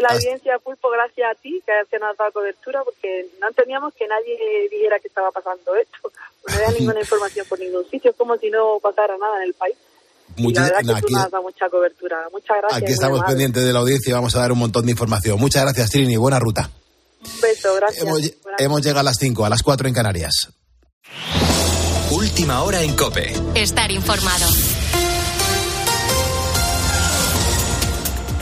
La audiencia Pulpo, gracias a ti, que nos has dado cobertura, porque no entendíamos que nadie dijera que estaba pasando esto. No había ninguna información por ningún sitio, es como si no pasara nada en el país. Muchas, la aquí, mucha cobertura. Muchas gracias. Aquí estamos pendientes de la audiencia y vamos a dar un montón de información. Muchas gracias, Trini. Buena ruta. Un beso, gracias. Hemos, llegado a las 5, a las 4 en Canarias. Última hora en Cope. Estar informado.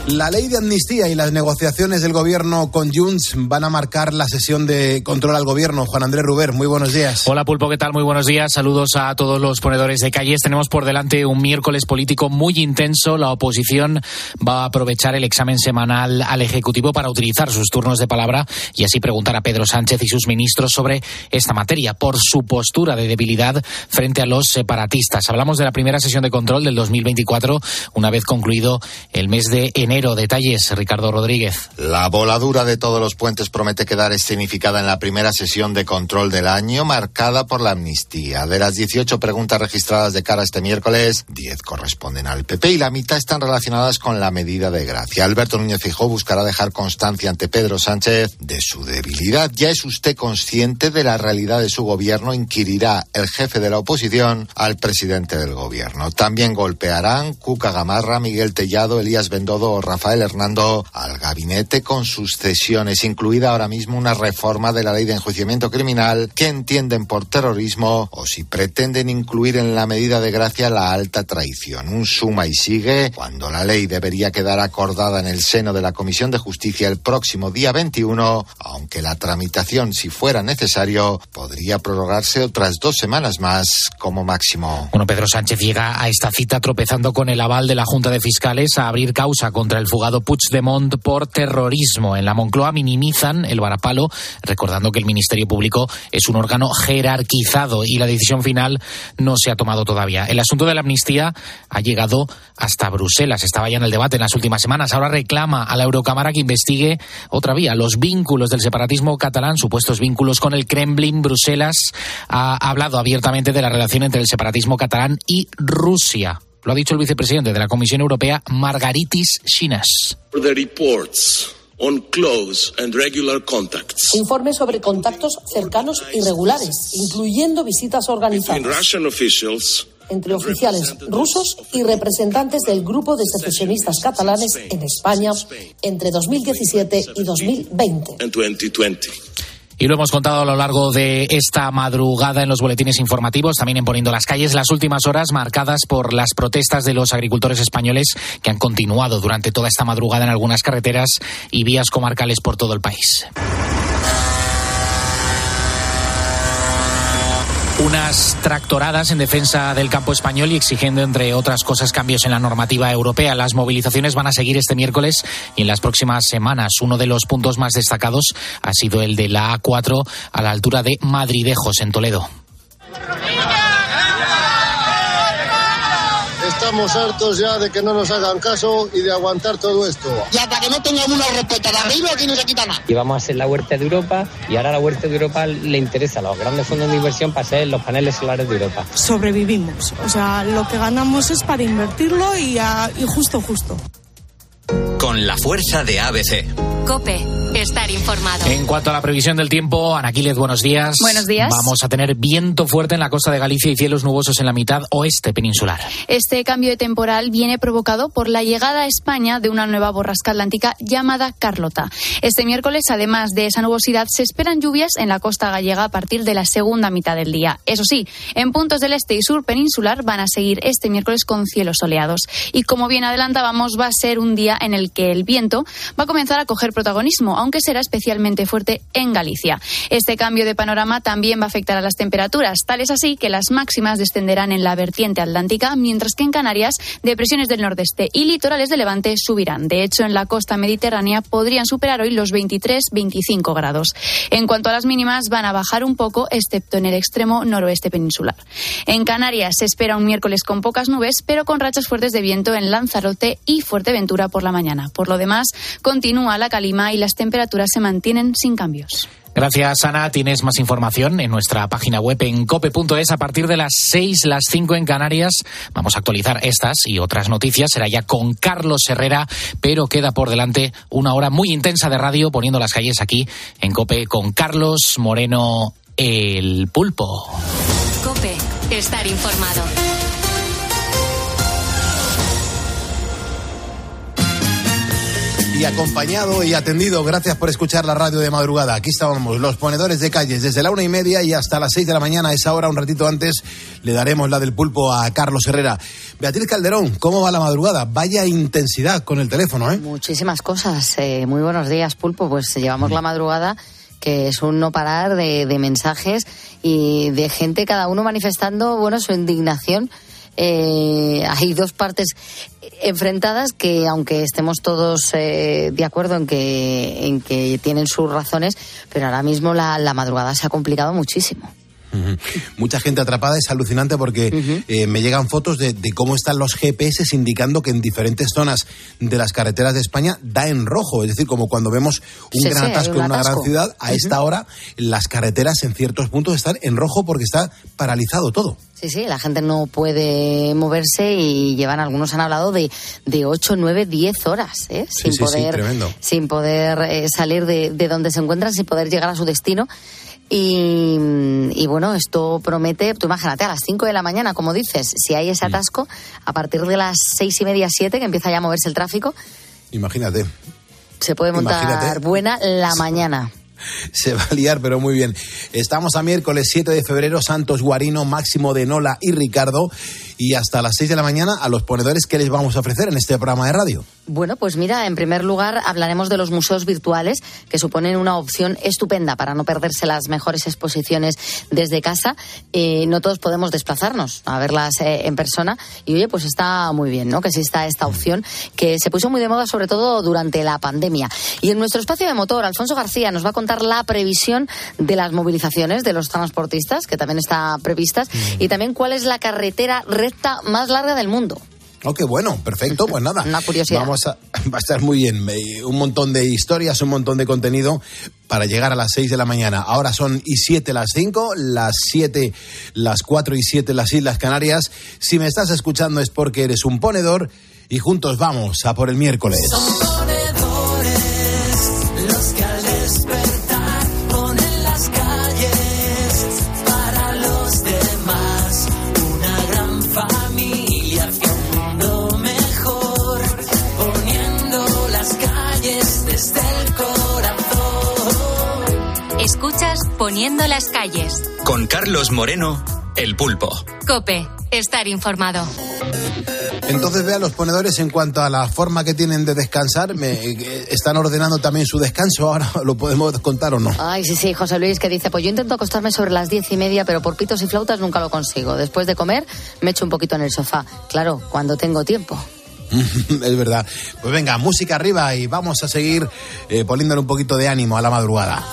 La ley de amnistía y las negociaciones del gobierno con Junts van a marcar la sesión de control al gobierno. Juan Andrés Ruber, muy buenos días. Hola Pulpo, ¿qué tal? Muy buenos días. Saludos a todos los ponedores de calles. Tenemos por delante un miércoles político muy intenso. La oposición va a aprovechar el examen semanal al Ejecutivo para utilizar sus turnos de palabra y así preguntar a Pedro Sánchez y sus ministros sobre esta materia por su postura de debilidad frente a los separatistas. Hablamos de la primera sesión de control del 2024, una vez concluido el mes de enero Detalles, Ricardo Rodríguez. La voladura de todos los puentes promete quedar escenificada en la primera sesión de control del año, marcada por la amnistía. De las 18 preguntas registradas de cara este miércoles, 10 corresponden al PP y la mitad están relacionadas con la medida de gracia. Alberto Núñez Fijó buscará dejar constancia ante Pedro Sánchez de su debilidad. ¿Ya es usted consciente de la realidad de su gobierno? Inquirirá el jefe de la oposición al presidente del gobierno. También golpearán Cuca Gamarra, Miguel Tellado, Elías Bendodo Rafael Hernando al gabinete con sus cesiones, incluida ahora mismo una reforma de la ley de enjuiciamiento criminal que entienden por terrorismo o si pretenden incluir en la medida de gracia la alta traición. Un suma y sigue cuando la ley debería quedar acordada en el seno de la Comisión de Justicia el próximo día 21, aunque la tramitación, si fuera necesario, podría prorrogarse otras dos semanas más como máximo. Bueno, Pedro Sánchez llega a esta cita tropezando con el aval de la Junta de Fiscales a abrir causa contra el fugado Puigdemont por terrorismo. En la Moncloa minimizan el varapalo, recordando que el Ministerio Público es un órgano jerarquizado y la decisión final no se ha tomado todavía. El asunto de la amnistía ha llegado hasta Bruselas. Estaba ya en el debate en las últimas semanas. Ahora reclama a la Eurocámara que investigue otra vía los vínculos del separatismo catalán, supuestos vínculos con el Kremlin. Bruselas ha hablado abiertamente de la relación entre el separatismo catalán y Rusia. Lo ha dicho el vicepresidente de la Comisión Europea, Margaritis Chinas. Informe sobre contactos cercanos y regulares, incluyendo visitas organizadas. Entre oficiales rusos y representantes del grupo de secesionistas catalanes en España entre 2017 y 2020. Y lo hemos contado a lo largo de esta madrugada en los boletines informativos, también en Poniendo las calles, las últimas horas marcadas por las protestas de los agricultores españoles que han continuado durante toda esta madrugada en algunas carreteras y vías comarcales por todo el país. Unas tractoradas en defensa del campo español y exigiendo, entre otras cosas, cambios en la normativa europea. Las movilizaciones van a seguir este miércoles y en las próximas semanas. Uno de los puntos más destacados ha sido el de la A4 a la altura de Madridejos, en Toledo. Estamos hartos ya de que no nos hagan caso y de aguantar todo esto. Y hasta que no tengamos una respuesta de arriba, aquí no se quita nada. Llevamos a ser la huerta de Europa y ahora la huerta de Europa le interesa a los grandes fondos de inversión para ser los paneles solares de Europa. Sobrevivimos. O sea, lo que ganamos es para invertirlo y, y justo, justo. Con la fuerza de ABC. Cope estar informado. En cuanto a la previsión del tiempo, Anaquiles, buenos días. Buenos días. Vamos a tener viento fuerte en la costa de Galicia y cielos nubosos en la mitad oeste peninsular. Este cambio de temporal viene provocado por la llegada a España de una nueva borrasca atlántica llamada Carlota. Este miércoles, además de esa nubosidad, se esperan lluvias en la costa gallega a partir de la segunda mitad del día. Eso sí, en puntos del este y sur peninsular van a seguir este miércoles con cielos soleados. Y como bien adelantábamos, va a ser un día en el que el viento va a comenzar a coger protagonismo, aunque será especialmente fuerte en Galicia. Este cambio de panorama también va a afectar a las temperaturas, tal es así que las máximas descenderán en la vertiente atlántica, mientras que en Canarias, depresiones del nordeste y litorales de Levante subirán. De hecho, en la costa mediterránea podrían superar hoy los 23-25 grados. En cuanto a las mínimas, van a bajar un poco, excepto en el extremo noroeste peninsular. En Canarias se espera un miércoles con pocas nubes, pero con rachas fuertes de viento en Lanzarote y Fuerteventura por la mañana. Por lo demás, continúa la calima y las temperaturas se mantienen sin cambios. Gracias, Ana. Tienes más información en nuestra página web en cope.es a partir de las 6, las 5 en Canarias. Vamos a actualizar estas y otras noticias. Será ya con Carlos Herrera, pero queda por delante una hora muy intensa de radio poniendo las calles aquí en Cope con Carlos Moreno, el pulpo. Cope, estar informado. Y acompañado y atendido. Gracias por escuchar la radio de madrugada. Aquí estábamos, los ponedores de calles, desde la una y media y hasta las seis de la mañana. Esa hora, un ratito antes, le daremos la del pulpo a Carlos Herrera. Beatriz Calderón, ¿cómo va la madrugada? Vaya intensidad con el teléfono, ¿eh? Muchísimas cosas. Eh, muy buenos días, pulpo. Pues llevamos la madrugada que es un no parar de, de mensajes y de gente, cada uno manifestando, bueno, su indignación eh, hay dos partes enfrentadas que, aunque estemos todos eh, de acuerdo en que, en que tienen sus razones, pero ahora mismo la madrugada se ha complicado muchísimo. Mucha gente atrapada, es alucinante porque eh, me llegan fotos de, de, cómo están los GPS indicando que en diferentes zonas de las carreteras de España da en rojo. Es decir, como cuando vemos un Sí, gran sí, atasco en una gran ciudad, a esta hora las carreteras en ciertos puntos están en rojo porque está paralizado todo. Sí, sí, la gente no puede moverse y llevan, algunos han hablado de, de 8, 9, 10 horas, ¿eh? Sin, sí, poder, sin poder eh, salir de, de donde se encuentran, sin poder llegar a su destino. Y, y bueno, esto promete, tú imagínate, a las 5 de la mañana, como dices, si hay ese atasco, a partir de las seis y media, 7, que empieza ya a moverse el tráfico, Imagínate. se puede montar Imagínate. buena la mañana. Se va a liar, pero muy bien. Estamos a miércoles 7 de febrero, Santos Guarino, Máximo de Nola y Ricardo. Y hasta las 6 de la mañana, a los ponedores, ¿qué les vamos a ofrecer en este programa de radio? Bueno, pues mira, en primer lugar hablaremos de los museos virtuales, que suponen una opción estupenda para no perderse las mejores exposiciones desde casa. Eh, no todos podemos desplazarnos a verlas eh, en persona. Y oye, pues está muy bien, ¿no? Que exista esta opción, que se puso muy de moda sobre todo durante la pandemia. Y en nuestro espacio de motor, Alfonso García nos va a contar la previsión de las movilizaciones de los transportistas, que también está previstas, y también cuál es la carretera recta más larga del mundo. Oh, qué bueno, perfecto, pues nada. Una curiosidad. Vamos a, va a estar muy bien. Un montón de historias, un montón de contenido para llegar a las 6 de la mañana. Ahora son y 7 las 5, las 7, las 4 y 7 las Islas Canarias. Si me estás escuchando es porque eres un ponedor y juntos vamos a por el miércoles. Las calles. Con Carlos Moreno, el pulpo. Cope, estar informado. Entonces vean los ponedores en cuanto a la forma que tienen de descansar. Me, eh, ¿Están ordenando también su descanso? Ahora lo podemos contar o no. Ay, sí, sí, José Luis, que dice, pues yo intento acostarme sobre las diez y media, pero por pitos y flautas nunca lo consigo. Después de comer, me echo un poquito en el sofá. Claro, cuando tengo tiempo. es verdad. Pues venga, música arriba y vamos a seguir eh, poniéndole un poquito de ánimo a la madrugada.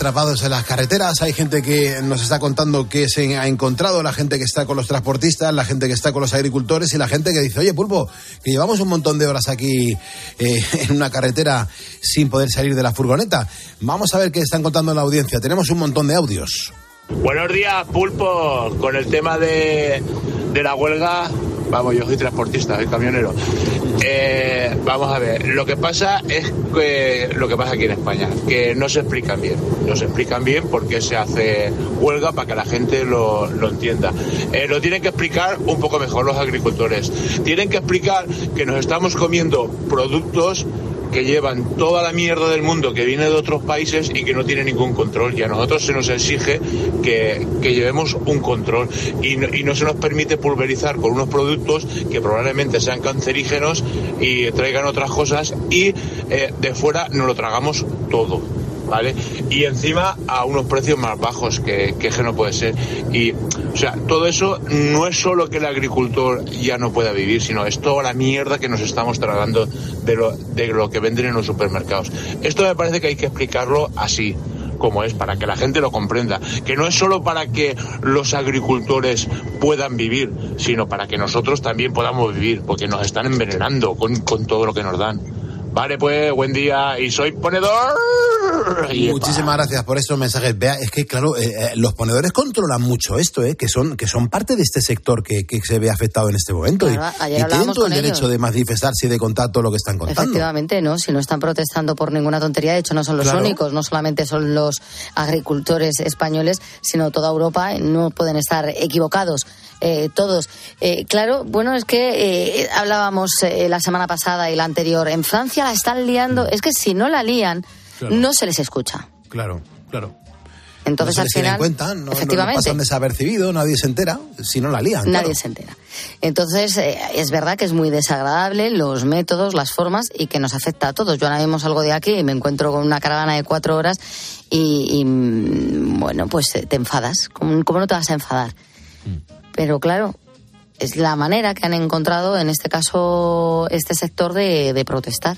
Atrapados en las carreteras, hay gente que nos está contando que se ha encontrado, la gente que está con los transportistas, la gente que está con los agricultores y la gente que dice, oye, Pulpo, que llevamos un montón de horas aquí eh, en una carretera sin poder salir de la furgoneta. Vamos a ver qué están contando en la audiencia. Tenemos un montón de audios. Buenos días, Pulpo. Con el tema de, de la huelga, vamos, yo soy transportista, soy camionero. Eh, vamos a ver, lo que pasa es que lo que pasa aquí en España, que no se explican bien. No se explican bien por qué se hace huelga para que la gente lo, lo entienda. Eh, lo tienen que explicar un poco mejor los agricultores. Tienen que explicar que nos estamos comiendo productos que llevan toda la mierda del mundo que viene de otros países y que no tiene ningún control. Y a nosotros se nos exige que, que llevemos un control y no, y no se nos permite pulverizar con unos productos que probablemente sean cancerígenos y traigan otras cosas y eh, de fuera nos lo tragamos todo. ¿Vale? Y encima a unos precios más bajos, que, que, no puede ser. Y, o sea, todo eso no es solo que el agricultor ya no pueda vivir, sino es toda la mierda que nos estamos tragando de lo, de lo que venden en los supermercados. Esto me parece que hay que explicarlo así como es, para que la gente lo comprenda, que no es solo para que los agricultores puedan vivir, sino para que nosotros también podamos vivir, porque nos están envenenando con, con todo lo que nos dan. Vale, pues, buen día, y soy ponedor. Y Muchísimas gracias por estos mensajes. Vea, es que claro, eh, eh, los ponedores controlan mucho esto, eh, que son que son parte de este sector que, que se ve afectado en este momento Claro, y, y tienen todo el derecho ellos. de manifestarse y de contar todo lo que están contando. Efectivamente, ¿no? Si no están protestando por ninguna tontería, de hecho no son los Claro. únicos, no solamente son los agricultores españoles, sino toda Europa, eh, no pueden estar equivocados. eh, todos. Eh, claro, bueno, es que eh, hablábamos eh, la semana pasada y la anterior, en Francia la están liando, es que si no la lían, Claro. no se les escucha. Claro, claro. Entonces no se al final, en cuenta, no, no efectivamente, pasan desapercibido, nadie se entera, si no la lían. Nadie claro. se entera. Entonces, eh, es verdad que es muy desagradable los métodos, las formas y que nos afecta a todos. Yo ahora mismo salgo de aquí y me encuentro con una caravana de cuatro horas y, y, mm, bueno, pues eh, te enfadas. ¿Cómo, cómo no te vas a enfadar? Pero claro, es la manera que han encontrado, en este caso, este sector de, de protestar.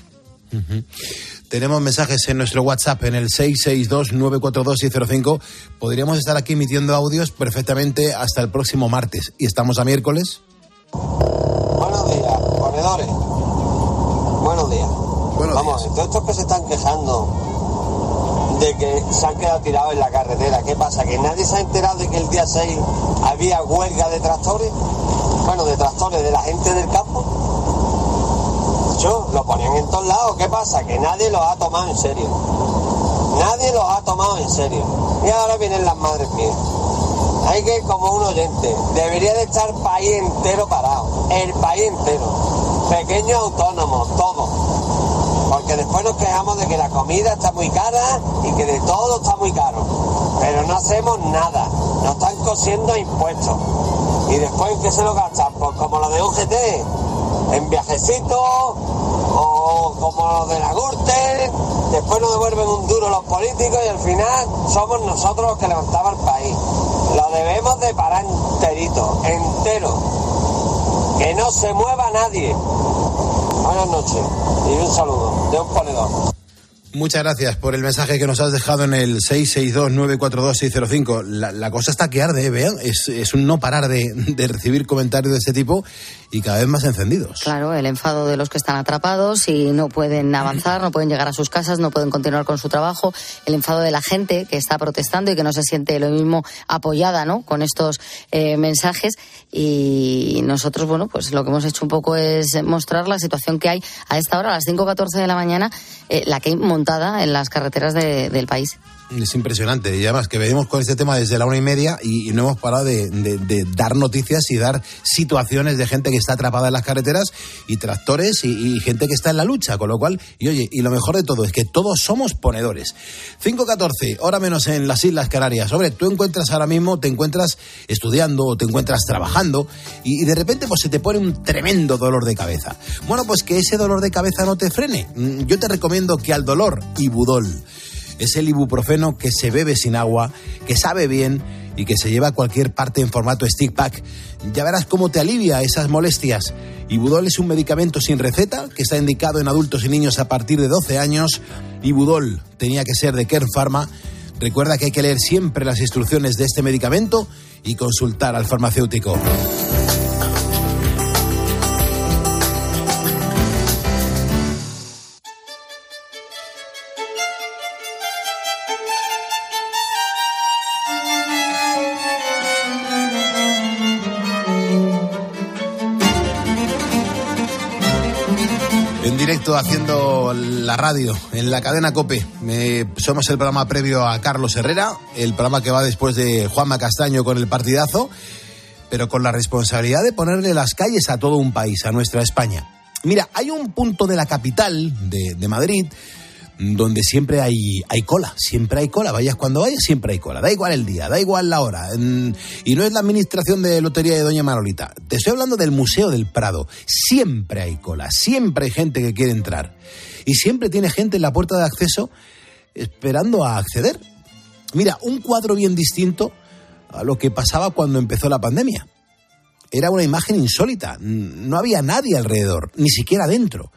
Tenemos mensajes en nuestro WhatsApp en el 662-942-605. Podríamos estar aquí emitiendo audios perfectamente hasta el próximo martes. Y estamos a miércoles. Buenos días, ponedores. Buenos días. Vamos, todos estos que se están quejando de que se han quedado tirados en la carretera, ¿qué pasa? ¿Que nadie se ha enterado de que el día 6 había huelga de tractores? Bueno, de tractores, de la gente del campo. Lo ponían en todos lados, ¿qué pasa? Que nadie los ha tomado en serio. Nadie los ha tomado en serio. Y ahora vienen las madres mías. Hay que, como un oyente, debería de estar el país entero parado. El país entero. Pequeños autónomos, todos. Porque después nos quejamos de que la comida está muy cara y que de todo está muy caro. Pero no hacemos nada. Nos están cosiendo impuestos. Y después, ¿en qué se lo gastan? Pues como lo de UGT, en viajecitos como los de la Gürtel. Después nos devuelven un duro los políticos y al final somos nosotros los que levantamos el país. Lo debemos de parar enterito, entero. Que no se mueva nadie. Buenas noches y un saludo de un ponedor. Muchas gracias por el mensaje que nos has dejado en el 662-942-605. La, la cosa está que arde, ¿eh? vean. Es, es un no parar de, de recibir comentarios de este tipo y cada vez más encendidos. Claro, el enfado de los que están atrapados y no pueden avanzar, no pueden llegar a sus casas, no pueden continuar con su trabajo, el enfado de la gente que está protestando y que no se siente lo mismo apoyada, ¿no? Con estos eh, mensajes y nosotros, bueno, pues lo que hemos hecho un poco es mostrar la situación que hay a esta hora, a las 5.14 de la mañana, eh, la que hay en las carreteras de- del país. Es impresionante. Y además que venimos con este tema desde la una y media y, y no hemos parado de, dar noticias y dar situaciones de gente que está atrapada en las carreteras y tractores y, y gente que está en la lucha. Con lo cual, y oye, y lo mejor de todo es que todos somos ponedores. 5.14, hora menos en las Islas Canarias. Hombre, tú encuentras ahora mismo, te encuentras estudiando o te encuentras trabajando y, y de repente pues se te pone un tremendo dolor de cabeza. Bueno, pues que ese dolor de cabeza no te frene. Mm, Yo te recomiendo que al dolor, Ibudol es el ibuprofeno que se bebe sin agua, que sabe bien y que se lleva a cualquier parte en formato stick pack. Ya verás cómo te alivia esas molestias Ibudol es un medicamento sin receta que está indicado en adultos y niños a partir de 12 años. Ibudol tenía que ser de Kern Pharma. Recuerda que hay que leer siempre las instrucciones de este medicamento y consultar al farmacéutico. Directo haciendo la radio en la cadena Cope. Somos el programa previo a Carlos Herrera, el programa que va después de Juanma Castaño con el partidazo, pero con la responsabilidad de ponerle las calles a todo un país, a nuestra España. Mira, hay un punto de la capital de Madrid donde siempre hay, hay cola, siempre hay cola, vayas cuando vayas, siempre hay cola, da igual el día, da igual la hora, y no es la administración de lotería de Doña Manolita, te estoy hablando del Museo del Prado, siempre hay cola, siempre hay gente que quiere entrar, y siempre tiene gente en la puerta de acceso esperando a acceder. Mira, un cuadro bien distinto a lo que pasaba cuando empezó la pandemia. Era una imagen insólita, no había nadie alrededor, ni siquiera dentro.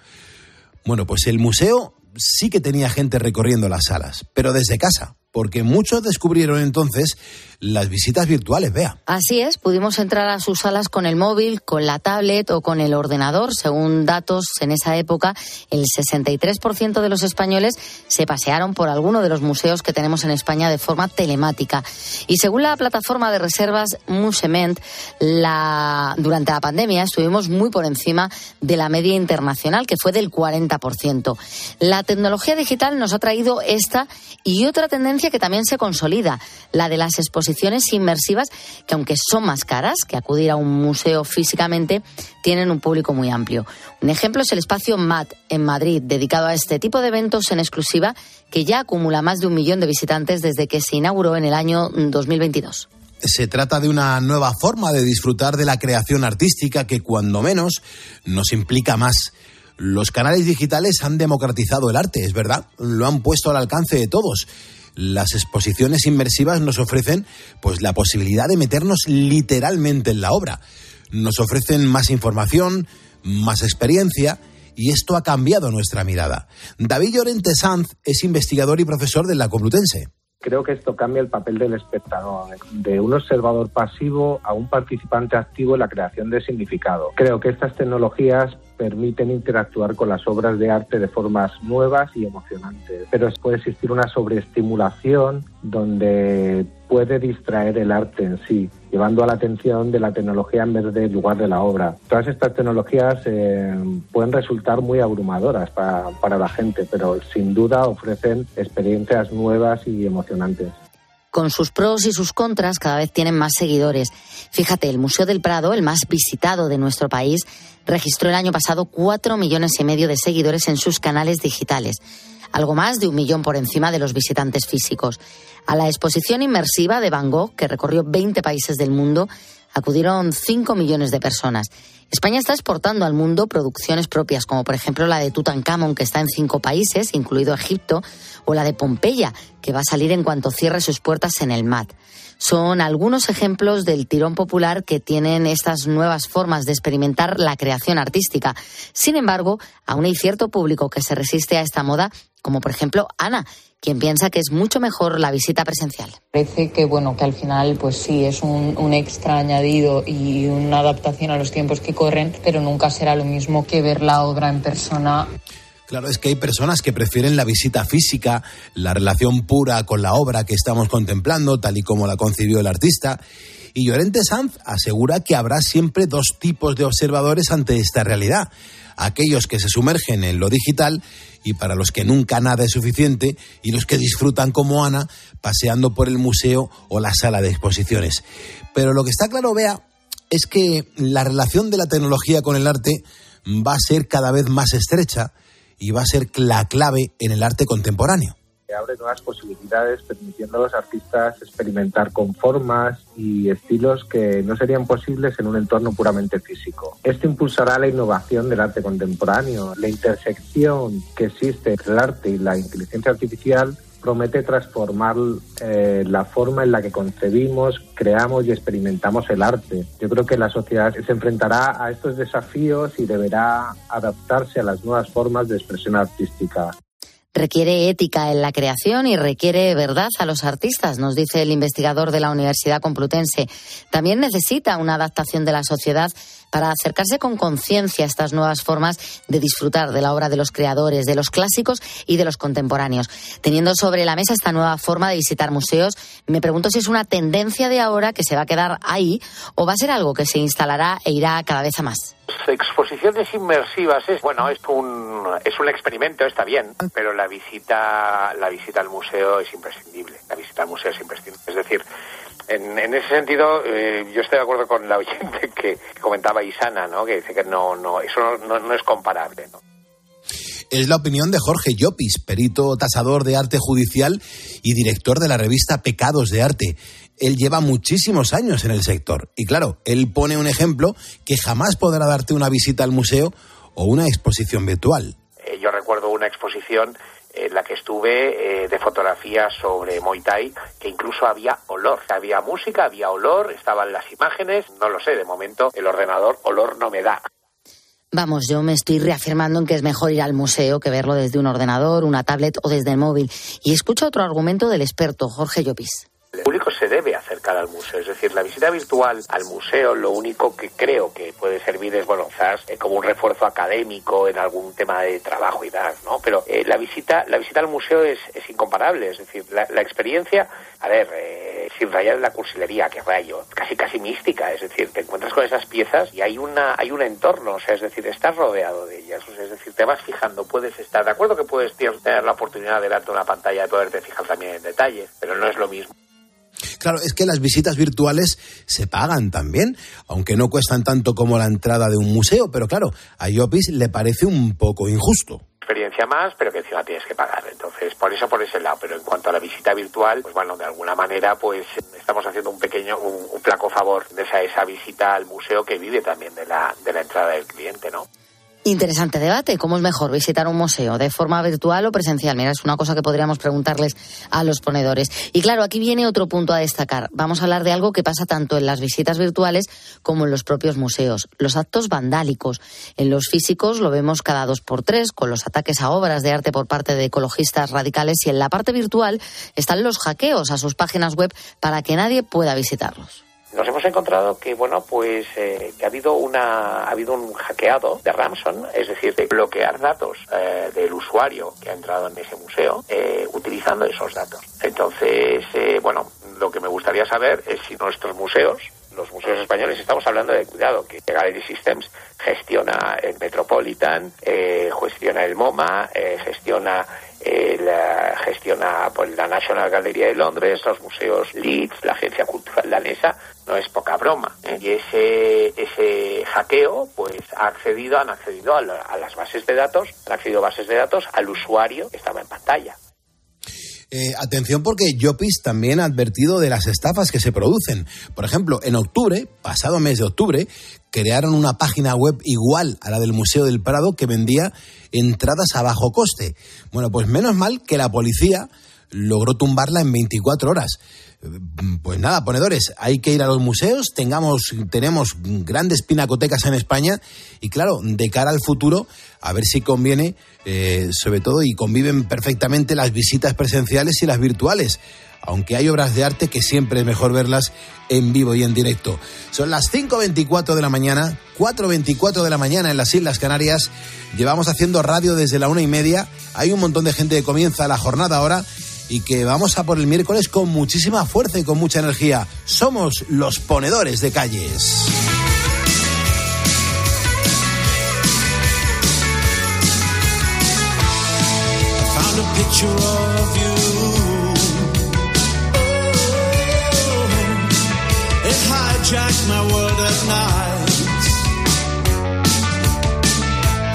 Bueno, pues el museo sí que tenía gente recorriendo las salas, pero desde casa, porque muchos descubrieron entonces las visitas virtuales, vea. Así es, pudimos entrar a sus salas con el móvil, con la tablet o con el ordenador. Según datos en esa época, el 63% de los españoles se pasearon por alguno de los museos que tenemos en España de forma telemática. Y según la plataforma de reservas Musement, durante la pandemia estuvimos muy por encima de la media internacional, que fue del 40%. La tecnología digital nos ha traído esta y otra que también se consolida, la de las exposiciones inmersivas, que aunque son más caras que acudir a un museo físicamente, tienen un público muy amplio. Un ejemplo es el espacio MAT en Madrid, dedicado a este tipo de eventos en exclusiva, que ya acumula más de un millón de visitantes desde que se inauguró en el año 2022. Se trata de una nueva forma de disfrutar de la creación artística que cuando menos nos implica más. Los canales digitales han democratizado el arte, es verdad, lo han puesto al alcance de todos. Las exposiciones inmersivas nos ofrecen pues la posibilidad de meternos literalmente en la obra. Nos ofrecen más información, más experiencia y esto ha cambiado nuestra mirada. David Llorente Sanz es investigador y profesor de la Complutense. Creo que esto cambia el papel del espectador, de un observador pasivo a un participante activo en la creación de significado. Creo que estas tecnologías permiten interactuar con las obras de arte de formas nuevas y emocionantes, pero puede existir una sobreestimulación donde puede distraer el arte en sí, llevando a la atención de la tecnología en vez del lugar de la obra. Todas estas tecnologías eh, pueden resultar muy abrumadoras para, para la gente, pero sin duda ofrecen experiencias nuevas y emocionantes. Con sus pros y sus contras, cada vez tienen más seguidores. Fíjate, el Museo del Prado, el más visitado de nuestro país, registró el año pasado cuatro millones y medio de seguidores en sus canales digitales, algo más de un millón por encima de los visitantes físicos. A la exposición inmersiva de Van Gogh, que recorrió 20 países del mundo, acudieron 5 millones de personas. España está exportando al mundo producciones propias, como por ejemplo la de Tutankamón, que está en cinco países, incluido Egipto, o la de Pompeya, que va a salir en cuanto cierre sus puertas en el MAT. Son algunos ejemplos del tirón popular que tienen estas nuevas formas de experimentar la creación artística. Sin embargo, aún hay cierto público que se resiste a esta moda, como por ejemplo Ana, quien piensa que es mucho mejor la visita presencial. Parece que bueno que al final pues sí es un, un, extra añadido y una adaptación a los tiempos que corren, pero nunca será lo mismo que ver la obra en persona. Claro, es que hay personas que prefieren la visita física, la relación pura con la obra que estamos contemplando, tal y como la concibió el artista. Y Llorente Sanz asegura que habrá siempre dos tipos de observadores ante esta realidad. Aquellos que se sumergen en lo digital y para los que nunca nada es suficiente y los que disfrutan como Ana paseando por el museo o la sala de exposiciones. Pero lo que está claro, vea, es que la relación de la tecnología con el arte va a ser cada vez más estrecha y va a ser la clave en el arte contemporáneo. Abre nuevas posibilidades permitiendo a los artistas experimentar con formas y estilos que no serían posibles en un entorno puramente físico. Esto impulsará la innovación del arte contemporáneo. La intersección que existe entre el arte y la inteligencia artificial promete transformar eh, la forma en la que concebimos, creamos y experimentamos el arte. Yo creo que la sociedad se enfrentará a estos desafíos y deberá adaptarse a las nuevas formas de expresión artística requiere ética en la creación y requiere verdad a los artistas, nos dice el investigador de la Universidad Complutense. También necesita una adaptación de la sociedad para acercarse con conciencia a estas nuevas formas de disfrutar de la obra de los creadores, de los clásicos y de los contemporáneos. Teniendo sobre la mesa esta nueva forma de visitar museos, me pregunto si es una tendencia de ahora que se va a quedar ahí o va a ser algo que se instalará e irá cada vez a más. Exposiciones inmersivas es bueno es un es un experimento está bien pero la visita la visita al museo es imprescindible la visita al museo es imprescindible es decir en, en ese sentido eh, yo estoy de acuerdo con la oyente que, comentaba Isana no que dice que no no eso no, no es comparable ¿no? Es la opinión de Jorge Llopis, perito tasador de arte judicial y director de la revista Pecados de Arte. Él lleva muchísimos años en el sector y claro, él pone un ejemplo que jamás podrá darte una visita al museo o una exposición virtual. Eh, yo recuerdo una exposición en la que estuve eh, de fotografías sobre Muay Thai, que incluso había olor. Había música, había olor, estaban las imágenes, no lo sé, de momento el ordenador olor no me da. Vamos, yo me estoy reafirmando en que es mejor ir al museo que verlo desde un ordenador, una tablet o desde el móvil. Y escucho otro argumento del experto, Jorge Llopis. El público se debe acercar al museo, es decir, la visita virtual al museo lo único que creo que puede servir es, bueno, quizás eh, como un refuerzo académico en algún tema de trabajo y tal, ¿no? Pero eh, la visita la visita al museo es, es incomparable, es decir, la, la experiencia, a ver, eh, sin rayar en la cursilería, que rayo, casi casi mística, es decir, te encuentras con esas piezas y hay una hay un entorno, o sea, es decir, estás rodeado de ellas, o sea, es decir, te vas fijando, puedes estar, de acuerdo que puedes tener la oportunidad delante de una pantalla de poderte fijar también en detalles, pero no es lo mismo. Claro, es que las visitas virtuales se pagan también, aunque no cuestan tanto como la entrada de un museo, pero claro, a Yopis le parece un poco injusto experiencia más, pero que encima tienes que pagar. Entonces, por eso por ese lado. Pero en cuanto a la visita virtual, pues bueno, de alguna manera, pues estamos haciendo un pequeño, un, un flaco favor de esa, esa visita al museo que vive también de la, de la entrada del cliente, ¿no? Interesante debate. ¿Cómo es mejor visitar un museo de forma virtual o presencial? Mira, es una cosa que podríamos preguntarles a los ponedores. Y claro, aquí viene otro punto a destacar. Vamos a hablar de algo que pasa tanto en las visitas virtuales como en los propios museos. Los actos vandálicos. En los físicos lo vemos cada dos por tres, con los ataques a obras de arte por parte de ecologistas radicales. Y en la parte virtual están los hackeos a sus páginas web para que nadie pueda visitarlos nos hemos encontrado que bueno pues eh, que ha habido una ha habido un hackeado de Ramson es decir de bloquear datos eh, del usuario que ha entrado en ese museo eh, utilizando esos datos. Entonces bueno lo que me gustaría saber es si nuestros museos los museos españoles estamos hablando de cuidado que Gallery Systems gestiona el Metropolitan gestiona el MoMA gestiona la gestiona pues, la National Gallery de Londres, los museos Leeds, la Agencia Cultural Danesa, no es poca broma. ¿eh? Y ese, ese hackeo, pues ha accedido, han accedido a, la, las bases de datos, han accedido a bases de datos al usuario que estaba en pantalla. Eh, atención porque Yopis también ha advertido de las estafas que se producen. Por ejemplo, en octubre, pasado mes de octubre, crearon una página web igual a la del Museo del Prado que vendía entradas a bajo coste. Bueno, pues menos mal que la policía logró tumbarla en 24 horas. Pues nada, ponedores, hay que ir a los museos, tengamos, tenemos grandes pinacotecas en España y claro, de cara al futuro, a ver si conviene, eh, sobre todo, y conviven perfectamente las visitas presenciales y las virtuales aunque hay obras de arte que siempre es mejor verlas en vivo y en directo. Son las 5.24 de la mañana, 4.24 de la mañana en las Islas Canarias. Llevamos haciendo radio desde la una y media. Hay un montón de gente que comienza la jornada ahora y que vamos a por el miércoles con muchísima fuerza y con mucha energía. Somos los ponedores de calles.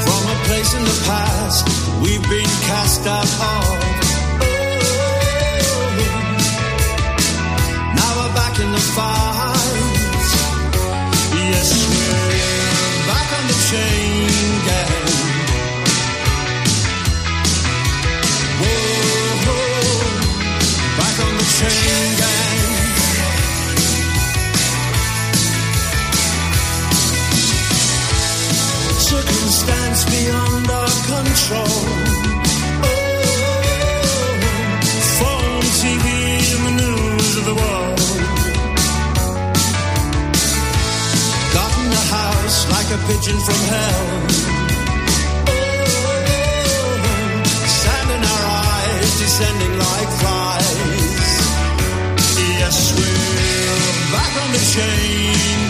From a place in the past, we've been cast out. back in the fight. Yes, we're back on the chain gang. Whoa, back on the chain gang. Circumstance beyond our control. Oh, the world a pigeon from hell. Sand in our eyes, descending like flies. Yes, we're back on the chain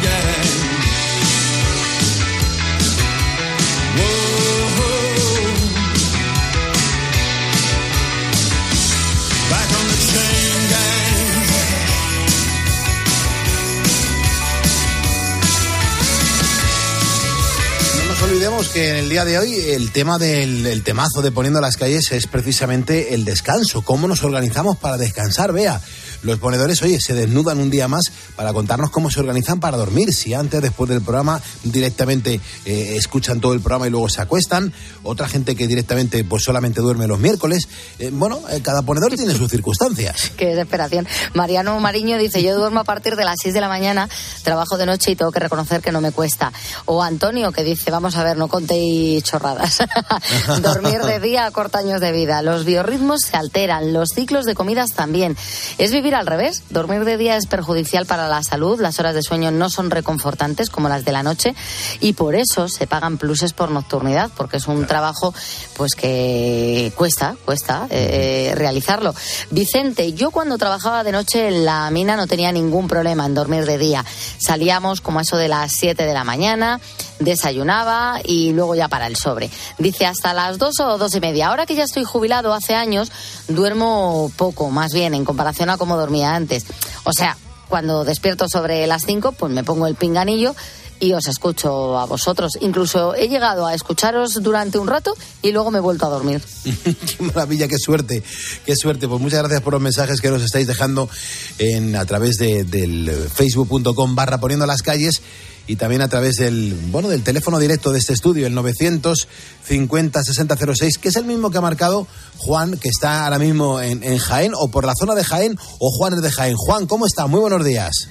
olvidemos que en el día de hoy el tema del el temazo de poniendo las calles es precisamente el descanso. ¿Cómo nos organizamos para descansar? Vea, los ponedores, oye, se desnudan un día más para contarnos cómo se organizan para dormir. Si antes, después del programa, directamente eh, escuchan todo el programa y luego se acuestan. Otra gente que directamente, pues solamente duerme los miércoles. Eh, bueno, eh, cada ponedor tiene sus circunstancias. Qué desesperación. Mariano Mariño dice, yo duermo a partir de las 6 de la mañana, trabajo de noche y tengo que reconocer que no me cuesta. O Antonio que dice, vamos a ver, no contéis chorradas. Dormir de día acorta años de vida. Los biorritmos se alteran, los ciclos de comidas también. Es vivir al revés. Dormir de día es perjudicial para la salud, las horas de sueño no son reconfortantes como las de la noche y por eso se pagan pluses por nocturnidad, porque es un trabajo pues que cuesta, cuesta eh, realizarlo. Vicente, yo cuando trabajaba de noche en la mina no tenía ningún problema en dormir de día. Salíamos como a eso de las 7 de la mañana, desayunaba y luego ya para el sobre. Dice hasta las 2 o dos y media. Ahora que ya estoy jubilado hace años, duermo poco, más bien, en comparación a cómo dormía antes. O sea, cuando despierto sobre las 5, pues me pongo el pinganillo y os escucho a vosotros. Incluso he llegado a escucharos durante un rato y luego me he vuelto a dormir. qué maravilla, qué suerte, qué suerte. Pues muchas gracias por los mensajes que nos estáis dejando en, a través de, del facebook.com barra poniendo las calles y también a través del, bueno, del teléfono directo de este estudio, el 950 6006, que es el mismo que ha marcado Juan, que está ahora mismo en, en Jaén, o por la zona de Jaén, o Juan es de Jaén. Juan, ¿cómo está? Muy buenos días.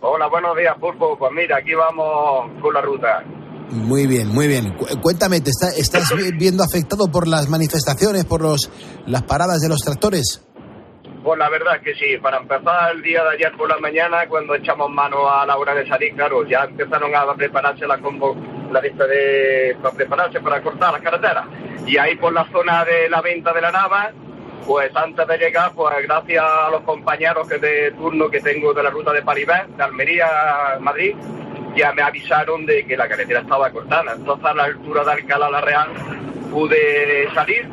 Hola, buenos días, Pulpo. Pues mira, aquí vamos con la ruta. Muy bien, muy bien. Cu- Cuéntame, ¿te está- estás vi- viendo afectado por las manifestaciones, por los, las paradas de los tractores? Pues la verdad es que sí, para empezar el día de ayer por la mañana, cuando echamos mano a la hora de salir, claro, ya empezaron a prepararse la combo, la lista de, para prepararse para cortar las carreteras. Y ahí por la zona de la venta de la nava, pues antes de llegar, pues gracias a los compañeros que de turno que tengo de la ruta de Paribés, de Almería a Madrid, ya me avisaron de que la carretera estaba cortada. Entonces a la altura de Alcalá la Real pude salir,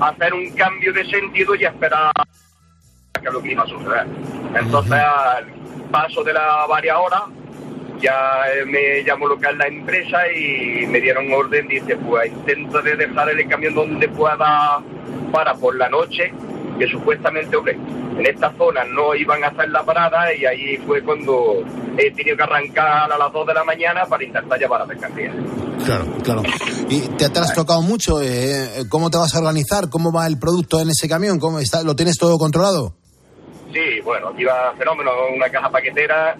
hacer un cambio de sentido y esperar que es lo que iba a suceder. Entonces, al paso de las varias horas, ya eh, me llamó lo que es la empresa y me dieron orden, dice, pues intenta de dejar el camión donde pueda para por la noche, que supuestamente, hombre, en esta zona no iban a hacer la parada y ahí fue cuando he tenido que arrancar a las 2 de la mañana para intentar llevar a mercancía. Claro, claro. ¿Y te, te has tocado mucho? eh, ¿Cómo te vas a organizar? ¿Cómo va el producto en ese camión? ¿Cómo está, ¿Lo tienes todo controlado? Sí, bueno, aquí va fenómeno, una caja paquetera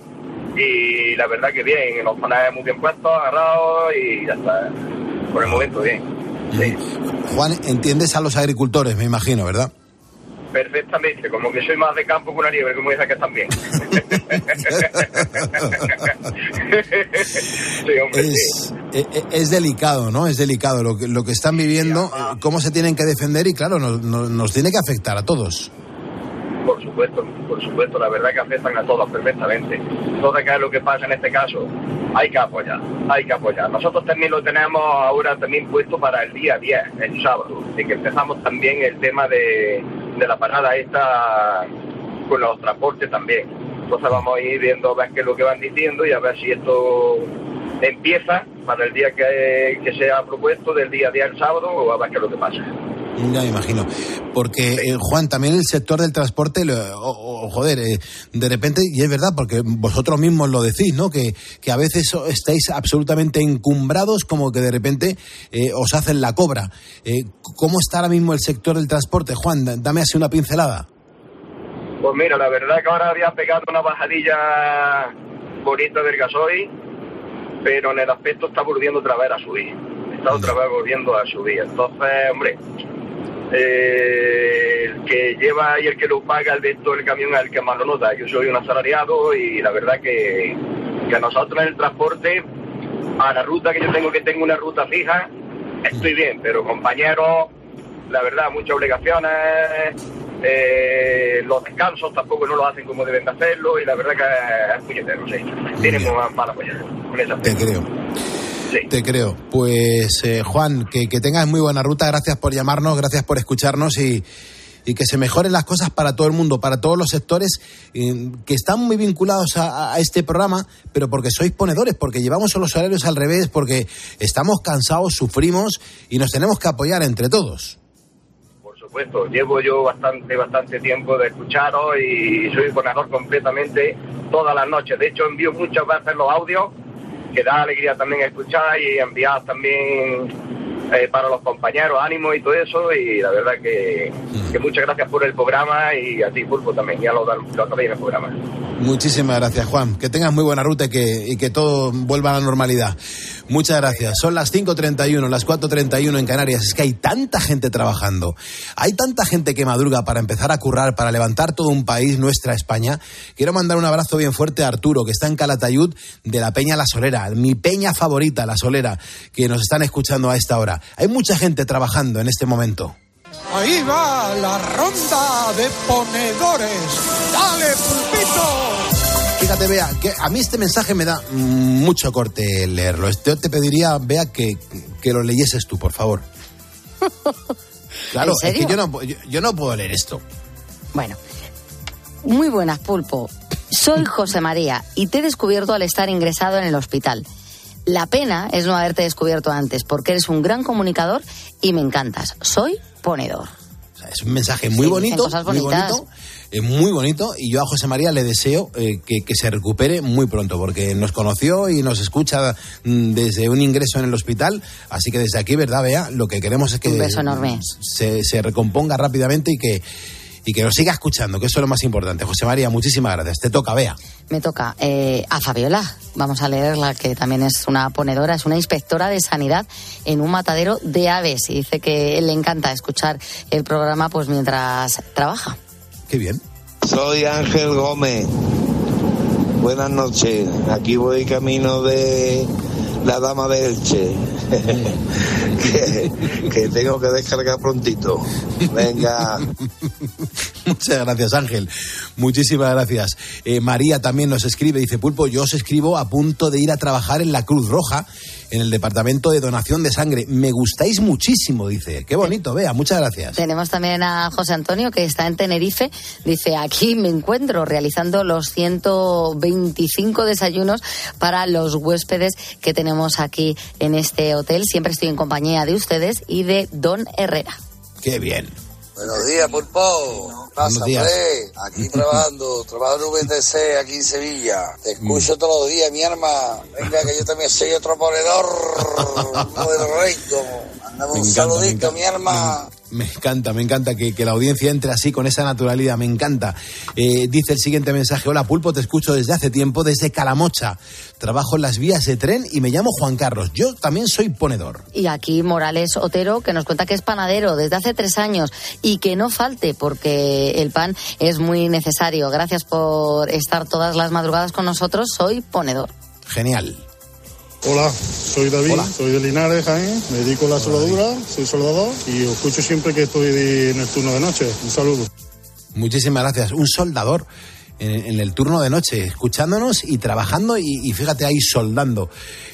y la verdad que bien, los paneles muy bien puestos, agarrados y ya está. Por el momento bien. Juan, entiendes a los agricultores, me imagino, ¿verdad? Perfectamente, como que soy más de campo que una liebre, como dices que están bien. sí, hombre, sí. Es, e- e- es delicado, ¿no? Es delicado lo que, lo que están viviendo, eh, cómo se tienen que defender y claro, nos, nos- nos tiene que afectar a todos. Por supuesto, por supuesto, la verdad que afectan a todos perfectamente. Entonces, ¿qué es lo que pasa en este caso? Hay que apoyar, hay que apoyar. Nosotros también lo tenemos ahora también puesto para el día 10, el sábado, de que empezamos también el tema de, de la parada esta con los transportes también. Entonces vamos a ir viendo a ver qué es lo que van diciendo y a ver si esto empieza para el día que, que sea propuesto, del día 10 al sábado, o a ver qué es lo que pasa. Ya me imagino. Porque, eh, Juan, también el sector del transporte, lo- o- o, joder, eh, de repente, y es verdad, porque vosotros mismos lo decís, ¿no? Que, que a veces estáis absolutamente encumbrados, como que de repente eh, os hacen la cobra. Eh, ¿Cómo está ahora mismo el sector del transporte, Juan? Da- Dame así una pincelada. Pues mira, la verdad que ahora había pegado una bajadilla bonita del gasoil, pero en el aspecto está volviendo otra vez a subir. Está otra vez volviendo a subir. Entonces, hombre, eh, el que lleva y el que lo paga el resto del camión es el que más lo nota. Yo soy un asalariado y la verdad que, que a nosotros en el transporte a la ruta que yo tengo, que tengo una ruta fija, estoy bien, pero compañeros, la verdad, muchas obligaciones, eh, los descansos tampoco no lo hacen como deben de hacerlo y la verdad que es puñetero, sí. Apoyar con esa Te creo. Te creo. Pues eh, Juan, que, que tengas muy buena ruta. Gracias por llamarnos, gracias por escucharnos y, y que se mejoren las cosas para todo el mundo, para todos los sectores eh, que están muy vinculados a, este programa, pero porque sois ponedores, porque llevamos los horarios al revés, porque estamos cansados, sufrimos y nos tenemos que apoyar entre todos. Por supuesto, llevo yo bastante, bastante tiempo de escucharos y soy ponedor completamente todas las noches. De hecho, envío muchas veces los audios que da alegría también escuchar y enviar también eh, para los compañeros, ánimo y todo eso. Y la verdad que, muchas gracias por el programa y a ti, Pulpo, también. Ya lo, lo también el programa. Muchísimas gracias, Juan. Que tengas muy buena ruta y que, y que todo vuelva a la normalidad. Muchas gracias. Son las 5.31, las 4.31 en Canarias. Es que hay tanta gente trabajando. Hay tanta gente que madruga para empezar a currar, para levantar todo un país, nuestra España. Quiero mandar un abrazo bien fuerte a Arturo, que está en Calatayud de la Peña La Solera, mi peña favorita, La Solera, que nos están escuchando a esta hora. Hay mucha gente trabajando en este momento. Ahí va la ronda de ponedores. ¡Dale, pulpito! Fíjate, Bea, que a mí este mensaje me da mucho corte leerlo. Yo te pediría, Bea, que, que lo leyeses tú, por favor. Claro, es que yo no, yo no puedo leer esto. Bueno, muy buenas, Pulpo. Soy José María y te he descubierto al estar ingresado en el hospital. La pena es no haberte descubierto antes, porque eres un gran comunicador y me encantas. Soy ponedor. es un mensaje muy bonito, muy bonito, eh, muy bonito, y yo a José María le deseo eh, que, se recupere muy pronto, porque nos conoció y nos escucha mm, desde un ingreso en el hospital, así que desde aquí, ¿verdad, Bea? Lo que queremos es que Se, se recomponga rápidamente y que y que nos siga escuchando, que eso es lo más importante. José María, muchísimas gracias. Te toca, Bea. Me toca eh, a Fabiola. Vamos a leerla, que también es una ponedora, es una inspectora de sanidad en un matadero de aves. Y dice que le encanta escuchar el programa pues mientras trabaja. Qué bien. Soy Ángel Gómez. Buenas noches. Aquí voy camino de la dama de Elche. que, tengo que descargar prontito. Venga. Muchas gracias, Ángel. Muchísimas gracias. Eh, María también nos escribe, dice Pulpo, yo os escribo a punto de ir a trabajar en la Cruz Roja, en el Departamento de Donación de Sangre. Me gustáis muchísimo, dice. Qué bonito, vea, muchas gracias. Tenemos también a José Antonio, que está en Tenerife. Dice, aquí me encuentro realizando los 125 desayunos para los huéspedes que tenemos aquí en este hotel. Siempre estoy en compañía de ustedes y de Don Herrera. Qué bien. Buenos días, Pulpo. Pasa, Aquí trabajando, trabajo en VTC aquí en Sevilla. Te escucho mm. todos los días, mi arma. Venga, que yo también soy otro ponedor. un rey, un saludito, mi arma. Me encanta, me encanta que, la audiencia entre así con esa naturalidad, me encanta. Eh, dice el siguiente mensaje, hola Pulpo, te escucho desde hace tiempo, desde Calamocha. Trabajo en las vías de tren y me llamo Juan Carlos. Yo también soy ponedor. Y aquí Morales Otero, que nos cuenta que es panadero desde hace tres años y que no falte porque el pan es muy necesario. Gracias por estar todas las madrugadas con nosotros. Soy ponedor. Genial. Hola, soy David, soy de Linares, Jaén, me dedico a la soldadura, soy soldador y os escucho siempre que estoy en el turno de noche. Un saludo. Muchísimas gracias. Un soldador en, el turno de noche, escuchándonos y trabajando y, fíjate ahí soldando.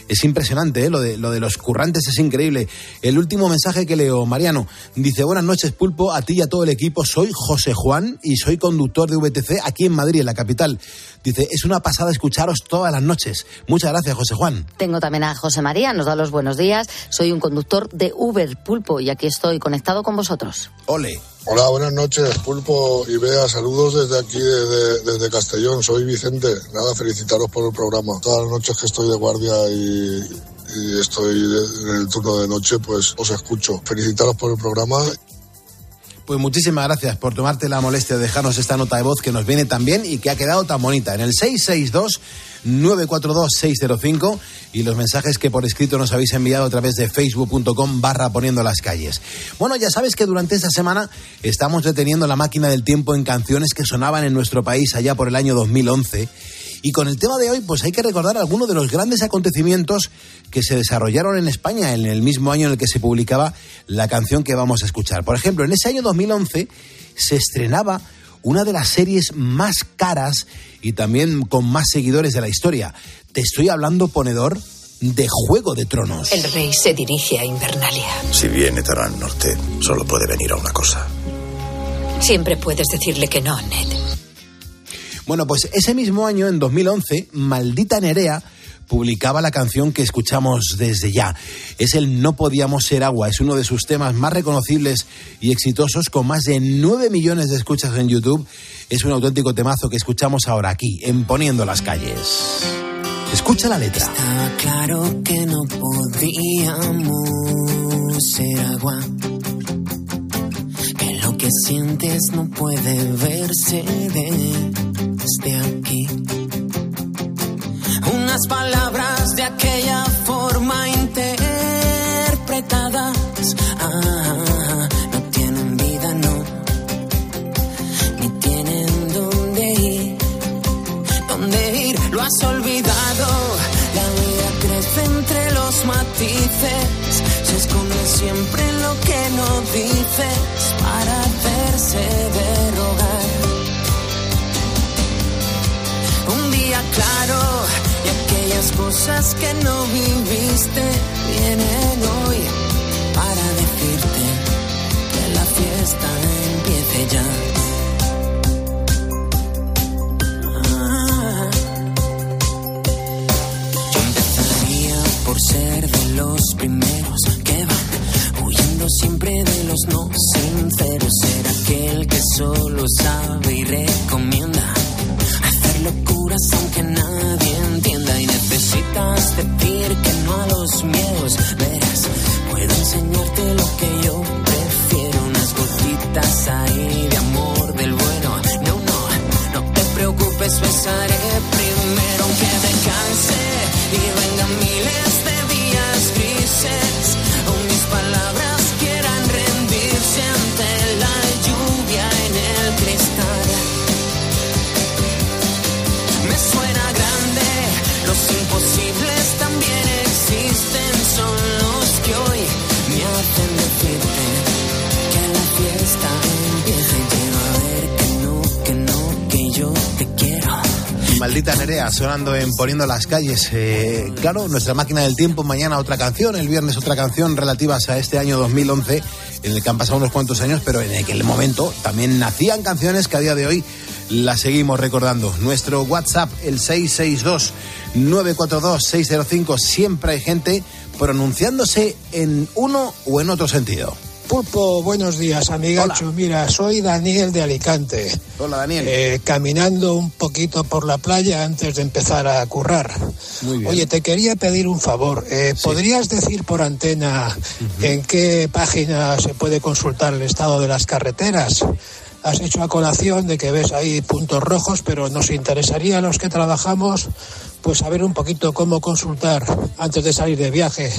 Es impresionante, ¿eh? lo, de, lo de los currantes es increíble. El último mensaje que leo, Mariano, dice, buenas noches Pulpo, a ti y a todo el equipo, soy José Juan y soy conductor de VTC aquí en Madrid, en la capital. Dice, es una pasada escucharos todas las noches. Muchas gracias, José Juan. Tengo también a José María, nos da los buenos días. Soy un conductor de Uber Pulpo y aquí estoy conectado con vosotros. Ole. Hola, buenas noches, Pulpo y Bea. Saludos desde aquí, desde, Castellón. Soy Vicente. Nada, felicitaros por el programa. Todas las noches que estoy de guardia y, estoy en el turno de noche, pues os escucho. Felicitaros por el programa. Pues muchísimas gracias por tomarte la molestia de dejarnos esta nota de voz que nos viene tan bien y que ha quedado tan bonita. En el 662 942-605 y los mensajes que por escrito nos habéis enviado a través de facebook.com barra poniendo las calles. Bueno, ya sabes que durante esta semana estamos deteniendo la máquina del tiempo en canciones que sonaban en nuestro país allá por el año 2011 Y con el tema de hoy, pues hay que recordar algunos de los grandes acontecimientos que se desarrollaron en España en el mismo año en el que se publicaba la canción que vamos a escuchar. Por ejemplo, en ese año 2011 se estrenaba una de las series más caras y también con más seguidores de la historia. Te estoy hablando, ponedor, de Juego de Tronos. El rey se dirige a Invernalia. Si viene Terran Norte, solo puede venir a una cosa. Siempre puedes decirle que no, Ned. Bueno, pues ese mismo año, en 2011, Maldita Nerea publicaba la canción que escuchamos desde ya. Es el No Podíamos Ser Agua, es uno de sus temas más reconocibles y exitosos, con más de 9 millones de escuchas en YouTube. Es un auténtico temazo que escuchamos ahora aquí, en Poniendo las Calles. Escucha la letra. Está claro que no podíamos ser agua. Que lo que sientes no puede verse desde aquí unas palabras de aquella forma interpretadas. Ah, no tienen vida, no. Ni tienen dónde ir. Dónde ir, lo has olvidado. La vida crece entre los matices. Se esconde siempre lo que no dices para hacerse de claro las cosas que no viviste vienen hoy para decirte que la fiesta empiece ya. Ah. Yo empezaría por ser de los primeros que van huyendo siempre de los no sinceros. Ser aquel que solo sabe y recomienda hacer locuras aunque nadie entienda y necesitas decir que no a los miedos. Verás, puedo enseñarte lo que yo en Poniendo las Calles. Eh, claro, nuestra máquina del tiempo, mañana otra canción, el viernes otra canción relativas a este año 2011, en el que han pasado unos cuantos años, pero en aquel momento también nacían canciones que a día de hoy las seguimos recordando. Nuestro WhatsApp, el 662-942-605, siempre hay gente pronunciándose en uno o en otro sentido. Pulpo, buenos días, amigacho. Mira, soy Daniel de Alicante. Hola, Daniel. Eh, caminando un poquito por la playa antes de empezar a currar. Muy bien. Oye, te quería pedir un favor. Eh, ¿Podrías decir por antena en qué página se puede consultar el estado de las carreteras? Has hecho a colación de que ves ahí puntos rojos, pero nos interesaría a los que trabajamos pues saber un poquito cómo consultar antes de salir de viaje.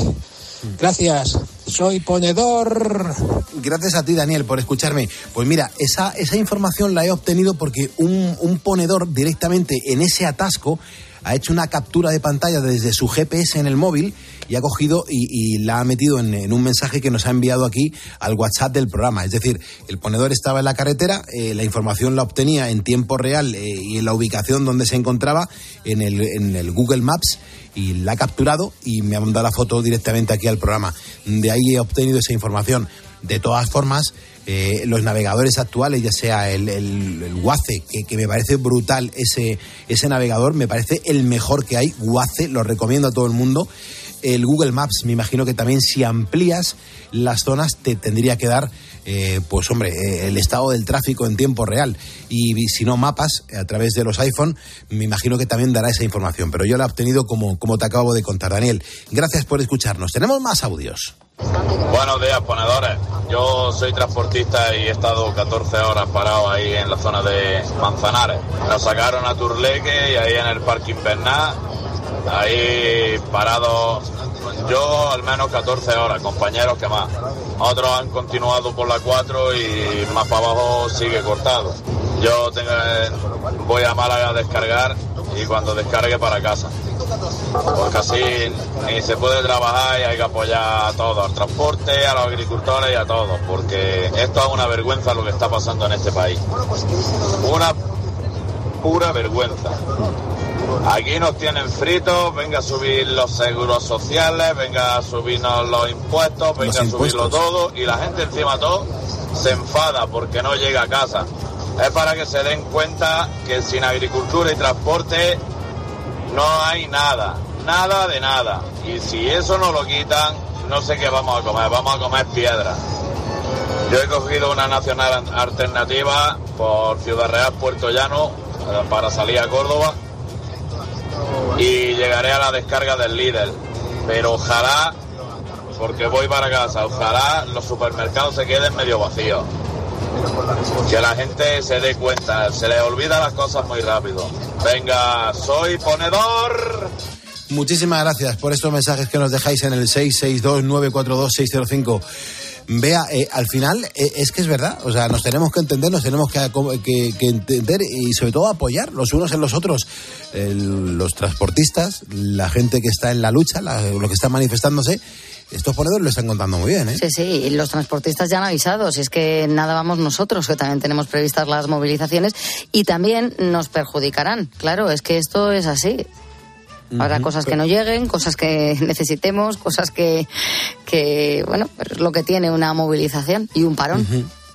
Gracias. Soy ponedor. Gracias a ti, Daniel, por escucharme. Pues mira, esa, esa información la he obtenido porque un, un ponedor directamente en ese atasco ha hecho una captura de pantalla desde su GPS en el móvil y ha cogido y, la ha metido en, en, un mensaje que nos ha enviado aquí al WhatsApp del programa. Es decir, el ponedor estaba en la carretera, eh, la información la obtenía en tiempo real eh, y en la ubicación donde se encontraba en el, en el Google Maps y la ha capturado y me ha mandado la foto directamente aquí al programa. De ahí he obtenido esa información. De todas formas, eh, los navegadores actuales, ya sea el, el, el Waze, que, que, me parece brutal ese, ese navegador, me parece el mejor que hay, Waze, lo recomiendo a todo el mundo. El Google Maps, me imagino que también si amplías las zonas te tendría que dar, eh, pues hombre, eh, el estado del tráfico en tiempo real. Y si no mapas a través de los iPhone, me imagino que también dará esa información. Pero yo la he obtenido como, como te acabo de contar, Daniel. Gracias por escucharnos. Tenemos más audios. Buenos días, ponedores. Yo soy transportista y he estado 14 horas parado ahí en la zona de Manzanares. Nos sacaron a Turleque y ahí en el Parque Invernal, ahí parado yo al menos 14 horas, compañeros que más. Otros han continuado por la 4 y más para abajo sigue cortado. Yo voy a Málaga a descargar y cuando descargue para casa. Porque así ni se puede trabajar y hay que apoyar a todos, al transporte, a los agricultores y a todos, porque esto es una vergüenza lo que está pasando en este país. Una pura vergüenza. Aquí nos tienen fritos, venga a subir los seguros sociales, venga a subirnos los impuestos, venga a subirlo todo y la gente encima todo se enfada porque no llega a casa. Es para que se den cuenta que sin agricultura y transporte no hay nada, nada de nada. Y si eso no lo quitan, no sé qué vamos a comer, vamos a comer piedra. Yo he cogido una nacional alternativa por Ciudad Real, Puerto Llano, para salir a Córdoba y llegaré a la descarga del líder. Pero ojalá, porque voy para casa, ojalá los supermercados se queden medio vacíos. Que la gente se dé cuenta, se le olvida las cosas muy rápido. Venga, soy ponedor. Muchísimas gracias por estos mensajes que nos dejáis en el 662-942-605. Vea, eh, al final eh, es que es verdad, o sea, nos tenemos que entender, nos tenemos que, entender y sobre todo apoyar los unos en los otros. Los transportistas, la gente que está en la lucha, la, lo que está manifestándose, estos ponedores lo están contando muy bien, ¿eh? Sí, sí, los transportistas ya han avisado, si es que nada vamos nosotros, que también tenemos previstas las movilizaciones, y también nos perjudicarán. Claro, es que esto es así. Habrá cosas que no lleguen, cosas que necesitemos, cosas que, que bueno, es lo que tiene una movilización y un parón.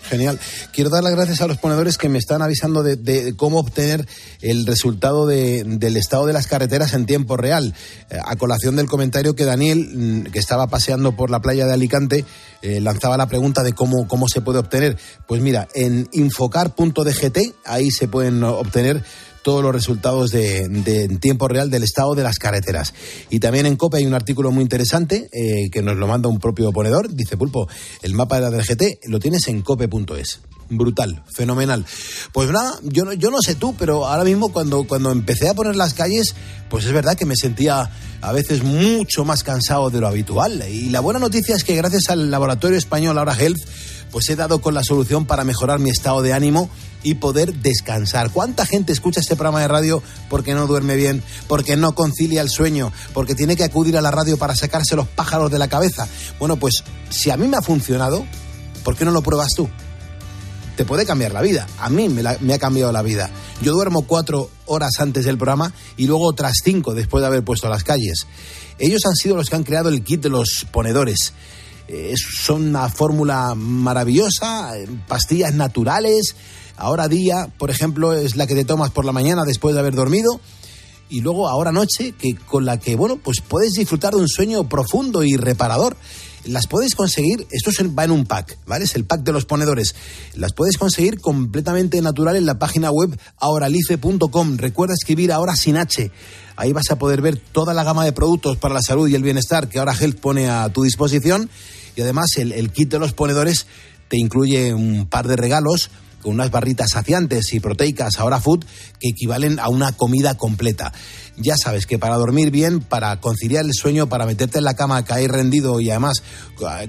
Genial. Quiero dar las gracias a los ponedores que me están avisando de, de cómo obtener el resultado de, del estado de las carreteras en tiempo real. Eh, a colación del comentario que Daniel, mm, que estaba paseando por la playa de Alicante, eh, lanzaba la pregunta de cómo, cómo se puede obtener. Pues mira, en infocar.dgt, ahí se pueden obtener todos los resultados de, de, en tiempo real del estado de las carreteras. Y también en COPE hay un artículo muy interesante eh, que nos lo manda un propio ponedor. Dice Pulpo, el mapa de la DGT lo tienes en cope.es. Brutal, fenomenal. Pues nada, yo no, yo no sé tú, pero ahora mismo cuando, cuando empecé a poner las calles, pues es verdad que me sentía a veces mucho más cansado de lo habitual. Y la buena noticia es que gracias al laboratorio español Ahora Health, pues he dado con la solución para mejorar mi estado de ánimo y poder descansar. ¿Cuánta gente escucha este programa de radio porque no duerme bien, porque no concilia el sueño, porque tiene que acudir a la radio para sacarse los pájaros de la cabeza? Bueno, pues si a mí me ha funcionado, ¿por qué no lo pruebas tú? Te puede cambiar la vida. A mí me, ha cambiado la vida. Yo duermo cuatro horas antes del programa y luego otras cinco después de haber puesto las calles. Ellos han sido los que han creado el kit de los ponedores. Eh, son una fórmula maravillosa, pastillas naturales, Ahora día, por ejemplo, es la que te tomas por la mañana después de haber dormido y luego ahora noche que con la que bueno pues puedes disfrutar de un sueño profundo y reparador. Las puedes conseguir esto va en un pack vale es el pack de los ponedores. Las puedes conseguir completamente natural en la página web ahoralice.com recuerda escribir ahora sin h. Ahí vas a poder ver toda la gama de productos para la salud y el bienestar que ahora Health pone a tu disposición. Y además el, el kit de los ponedores te incluye un par de regalos con unas barritas saciantes y proteicas ahora food que equivalen a una comida completa. Ya sabes que para dormir bien, para conciliar el sueño, para meterte en la cama, caer rendido y además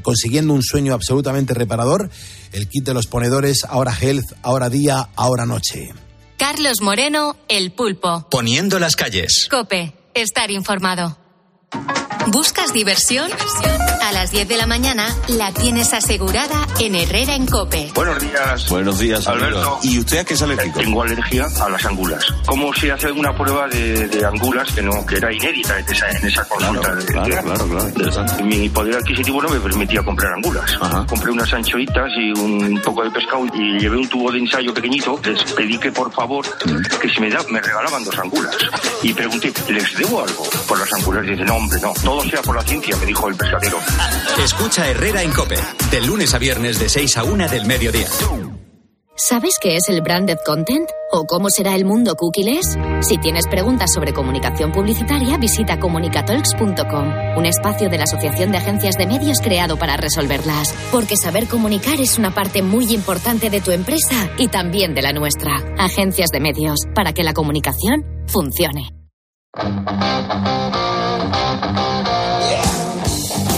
consiguiendo un sueño absolutamente reparador, el kit de los ponedores ahora health, ahora día, ahora noche. Carlos Moreno, el pulpo. Poniendo las calles. Cope, estar informado. ¿Buscas diversión? A las 10 de la mañana la tienes asegurada en Herrera en Cope. Buenos días. Buenos días, Alberto. ¿Y usted a qué es alérgico? Tengo alergia a las angulas. ¿Cómo se hace una prueba de, de angulas que no que era inédita en esa, en esa consulta? Claro, de, claro, de- claro, claro, interesante. Mi poder adquisitivo no me permitía comprar angulas. Ajá. Compré unas anchoitas y un poco de pescado y llevé un tubo de ensayo pequeñito. Les pedí que por favor que si me, da, me regalaban dos angulas. Y pregunté, ¿les debo algo por las angulas? Y dice, no, hombre, no. Todo sea por la ciencia, me dijo el pescadero. Escucha Herrera en Cope, de lunes a viernes de 6 a 1 del mediodía. ¿Sabes qué es el branded content? ¿O cómo será el mundo cookieless? Si tienes preguntas sobre comunicación publicitaria, visita comunicatalks.com, un espacio de la Asociación de Agencias de Medios creado para resolverlas. Porque saber comunicar es una parte muy importante de tu empresa y también de la nuestra. Agencias de Medios, para que la comunicación funcione.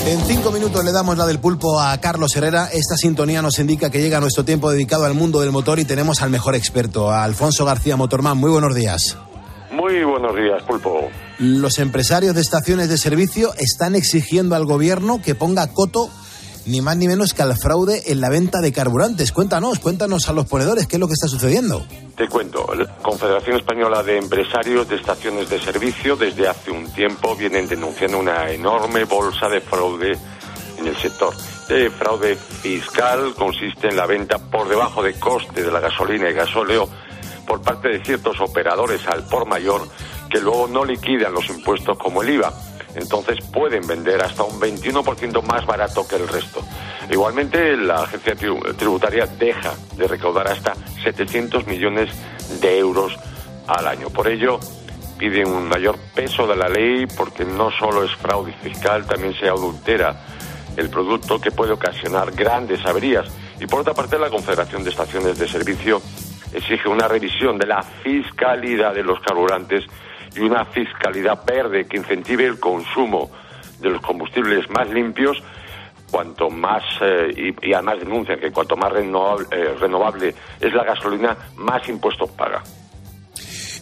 En cinco minutos le damos la del pulpo a Carlos Herrera. Esta sintonía nos indica que llega nuestro tiempo dedicado al mundo del motor y tenemos al mejor experto, a Alfonso García Motorman. Muy buenos días. Muy buenos días, Pulpo. Los empresarios de estaciones de servicio están exigiendo al gobierno que ponga coto ni más ni menos que al fraude en la venta de carburantes. Cuéntanos, cuéntanos a los ponedores qué es lo que está sucediendo. Te cuento, la Confederación Española de Empresarios de Estaciones de Servicio desde hace un tiempo vienen denunciando una enorme bolsa de fraude en el sector. Este fraude fiscal consiste en la venta por debajo de coste de la gasolina y gasóleo por parte de ciertos operadores al por mayor que luego no liquidan los impuestos como el IVA entonces pueden vender hasta un 21% más barato que el resto. Igualmente, la agencia tributaria deja de recaudar hasta 700 millones de euros al año. Por ello, piden un mayor peso de la ley porque no solo es fraude fiscal, también se adultera el producto que puede ocasionar grandes averías. Y por otra parte, la Confederación de Estaciones de Servicio exige una revisión de la fiscalidad de los carburantes y una fiscalidad verde que incentive el consumo de los combustibles más limpios, cuanto más, eh, y, además denuncian que cuanto más renovable, eh, renovable es la gasolina, más impuestos paga.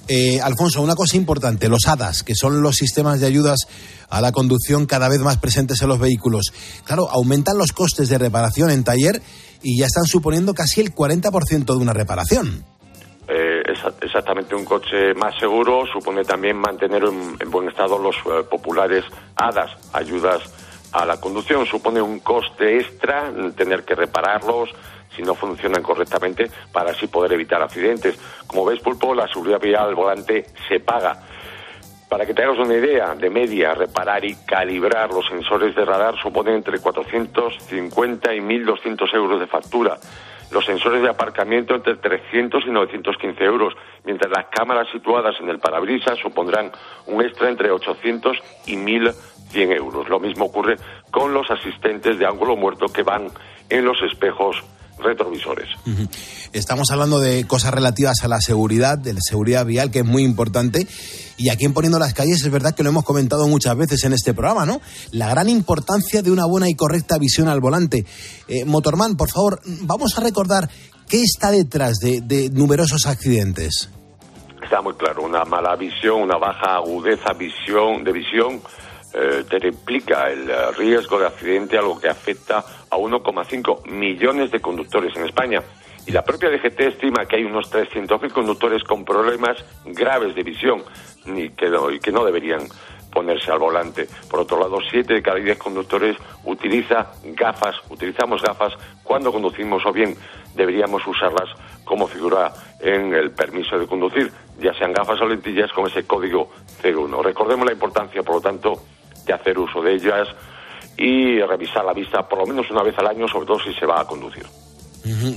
Eh, Alfonso, una cosa importante, los HADAS, que son los sistemas de ayudas a la conducción cada vez más presentes en los vehículos. Claro, aumentan los costes de reparación en taller y ya están suponiendo casi el 40% de una reparación. Eh, exactamente un coche más seguro supone también mantener en, buen estado los eh, populares HADAS, ayudas a la conducción. Supone un coste extra tener que repararlos si no funcionan correctamente para así poder evitar accidentes. Como ves, Pulpo, la seguridad vial al volante se paga. Para que te hagas una idea, de media, reparar y calibrar los sensores de radar supone entre 450 y 1.200 euros de factura los sensores de aparcamiento entre 300 y 915 euros, mientras las cámaras situadas en el parabrisas supondrán un extra entre 800 y 1.100 euros. Lo mismo ocurre con los asistentes de ángulo muerto que van en los espejos retrovisores. Estamos hablando de cosas relativas a la seguridad, de la seguridad vial, que es muy importante. Y aquí en Poniendo las Calles es verdad que lo hemos comentado muchas veces en este programa, ¿no? La gran importancia de una buena y correcta visión al volante. Eh, Motorman, por favor, vamos a recordar qué está detrás de, numerosos accidentes. Está muy claro, una mala visión, una baja agudeza visión, de visión eh, te replica el eh, riesgo de accidente, algo que afecta a 1,5 millones de conductores en España. Y la propia DGT estima que hay unos 300.000 conductores con problemas graves de visión y que, no, deberían ponerse al volante. Por otro lado, 7 de cada 10 conductores utiliza gafas, utilizamos gafas cuando conducimos o bien deberíamos usarlas como figura en el permiso de conducir, ya sean gafas o lentillas con ese código 01. Recordemos la importancia, por lo tanto, de hacer uso de ellas y revisar la vista por lo menos una vez al año, sobre todo si se va a conducir.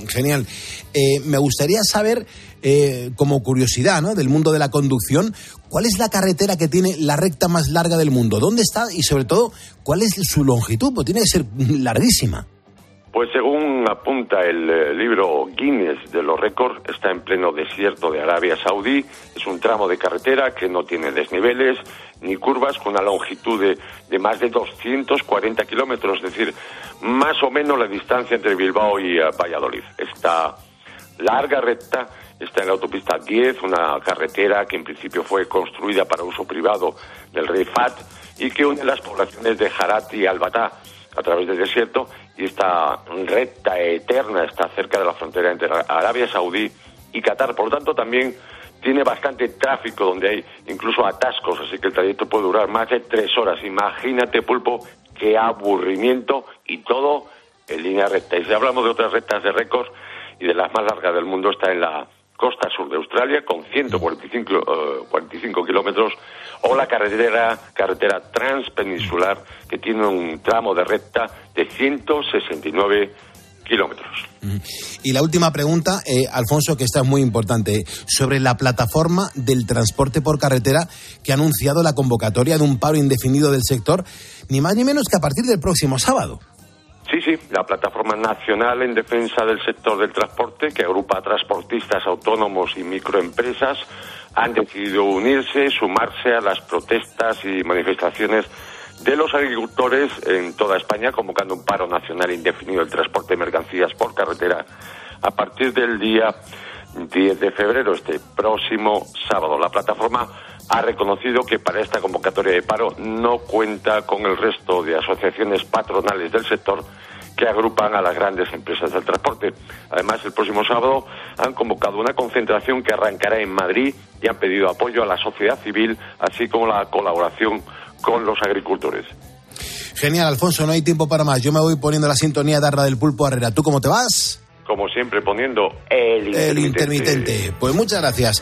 genial. Eh, me gustaría saber, eh, como curiosidad ¿no? del mundo de la conducción, cuál es la carretera que tiene la recta más larga del mundo, dónde está y sobre todo cuál es su longitud, pues tiene que ser larguísima. Pues según apunta el eh, libro Guinness de los récords, está en pleno desierto de Arabia Saudí. Es un tramo de carretera que no tiene desniveles ni curvas, con una longitud de, de más de 240 kilómetros, es decir, más o menos la distancia entre Bilbao y eh, Valladolid. Esta larga recta está en la autopista 10, una carretera que en principio fue construida para uso privado del rey Fat y que une las poblaciones de Harat y Albatá a través del desierto y esta recta eterna está cerca de la frontera entre Arabia Saudí y Qatar. Por lo tanto, también tiene bastante tráfico donde hay incluso atascos, así que el trayecto puede durar más de tres horas. Imagínate, pulpo, qué aburrimiento y todo en línea recta. Y si hablamos de otras rectas de récords y de las más largas del mundo, está en la costa sur de Australia con 145 45 eh, kilómetros o la carretera carretera transpeninsular que tiene un tramo de recta de 169 kilómetros. Y la última pregunta, eh, Alfonso, que esta es muy importante, sobre la plataforma del transporte por carretera que ha anunciado la convocatoria de un paro indefinido del sector, ni más ni menos que a partir del próximo sábado. Sí, sí, la Plataforma Nacional en Defensa del Sector del Transporte, que agrupa a transportistas autónomos y microempresas, han decidido unirse, sumarse a las protestas y manifestaciones de los agricultores en toda España, convocando un paro nacional indefinido del transporte de mercancías por carretera a partir del día 10 de febrero, este próximo sábado. La plataforma ha reconocido que para esta convocatoria de paro no cuenta con el resto de asociaciones patronales del sector que agrupan a las grandes empresas del transporte. Además, el próximo sábado han convocado una concentración que arrancará en Madrid y han pedido apoyo a la sociedad civil, así como la colaboración con los agricultores. Genial, Alfonso, no hay tiempo para más. Yo me voy poniendo la sintonía de Arra del Pulpo Herrera. ¿Tú cómo te vas? Como siempre, poniendo el intermitente. El intermitente. Pues muchas gracias.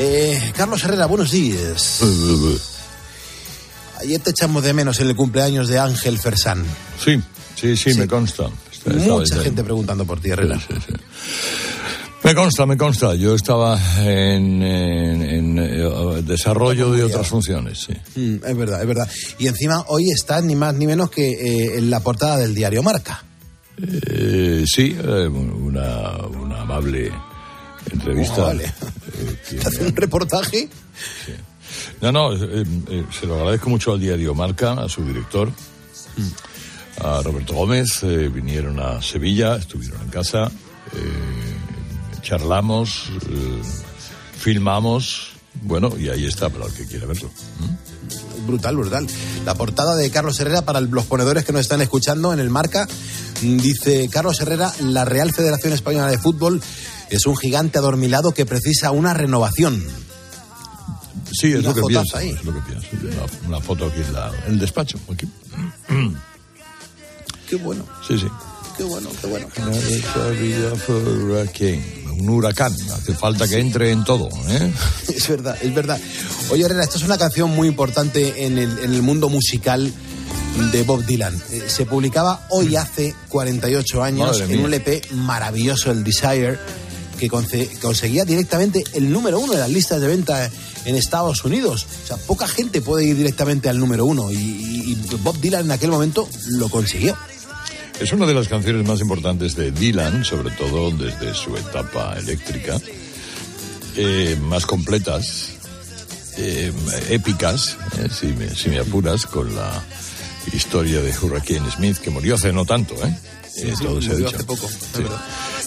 Eh, Carlos Herrera, buenos días. Ayer te echamos de menos en el cumpleaños de Ángel Fersán. Sí, sí, sí, me consta. Está- Mucha ahí. gente preguntando por ti, Herrera. Me consta, me consta. Yo estaba en, en- en, eh, desarrollo de otras funciones, sí. Mm, es verdad, es verdad. Y encima hoy está ni más ni menos que eh, en la portada del diario Marca. Eh, sí, eh, una, una amable entrevista. Oh, vale. eh, que ¿Te hace un reportaje? No, no, eh, eh, se lo agradezco mucho al diario Marca, a su director, a Roberto Gómez. vinieron a Sevilla, estuvieron en casa, charlamos, filmamos. Bueno, y ahí está para el que quiera verlo. Brutal, brutal. La portada de Carlos Herrera para los ponedores que nos están escuchando en el Marca mm, dice Carlos Herrera, la Real Federación Española de Fútbol es un gigante adormilado que precisa una renovación. Sí, es lo que pienso. ahí. Es lo que pienso. Una, una foto aquí en, la- en el despacho. Aquí. Qué bueno, Sí, sí. qué bueno, qué bueno. Un huracán. Hace falta que entre en todo. ¿eh? Es verdad, es verdad. Oye, Herrera, esta es una canción muy importante en el, en el mundo musical de Bob Dylan. Eh, se publicaba hoy hace 48 años Madre en mía. un LP maravilloso, el Desire, que conce- conseguía directamente el número uno de las listas de venta en Estados Unidos. O sea, poca gente puede ir directamente al número uno y, Bob Dylan en aquel momento lo consiguió. Es una de las canciones más importantes de Dylan, sobre todo desde su etapa eléctrica, eh, más completas, eh, épicas, eh, si, me, si me apuras, con la historia de Hurricane Smith, que murió hace no tanto, ¿eh? Eh, sí, todo se ha murió dicho. hace poco, Sí.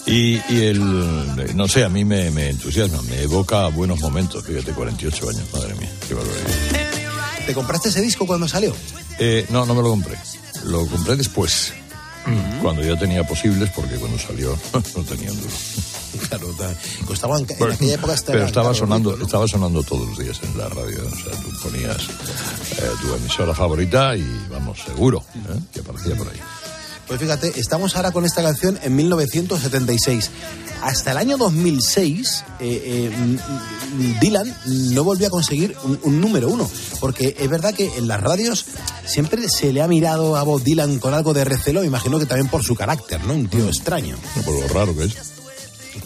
Y, y el, no sé, a mí me, me entusiasma, me evoca buenos momentos, fíjate, 48 años, madre mía, qué barbaridad. ¿Te compraste ese disco cuando salió? Eh, no, no me lo compré. Lo compré después. Cuando ya tenía posibles, porque cuando salió no tenía un duro. Claro, ta- costaba en, Bueno, aquella época estaba pero estaba sonando, ¿no? estaba sonando todos los días en la radio. O sea, tú ponías eh, tu emisora favorita y vamos, seguro ¿eh? que aparecía por ahí. Pues fíjate, estamos ahora con esta canción en 1976. Hasta el año 2006, eh, eh, Dylan no volvió a conseguir un, un número uno. Porque es verdad que en las radios siempre se le ha mirado a Bob Dylan con algo de recelo, imagino que también por su carácter, ¿no? Un tío extraño. No, por lo raro que es.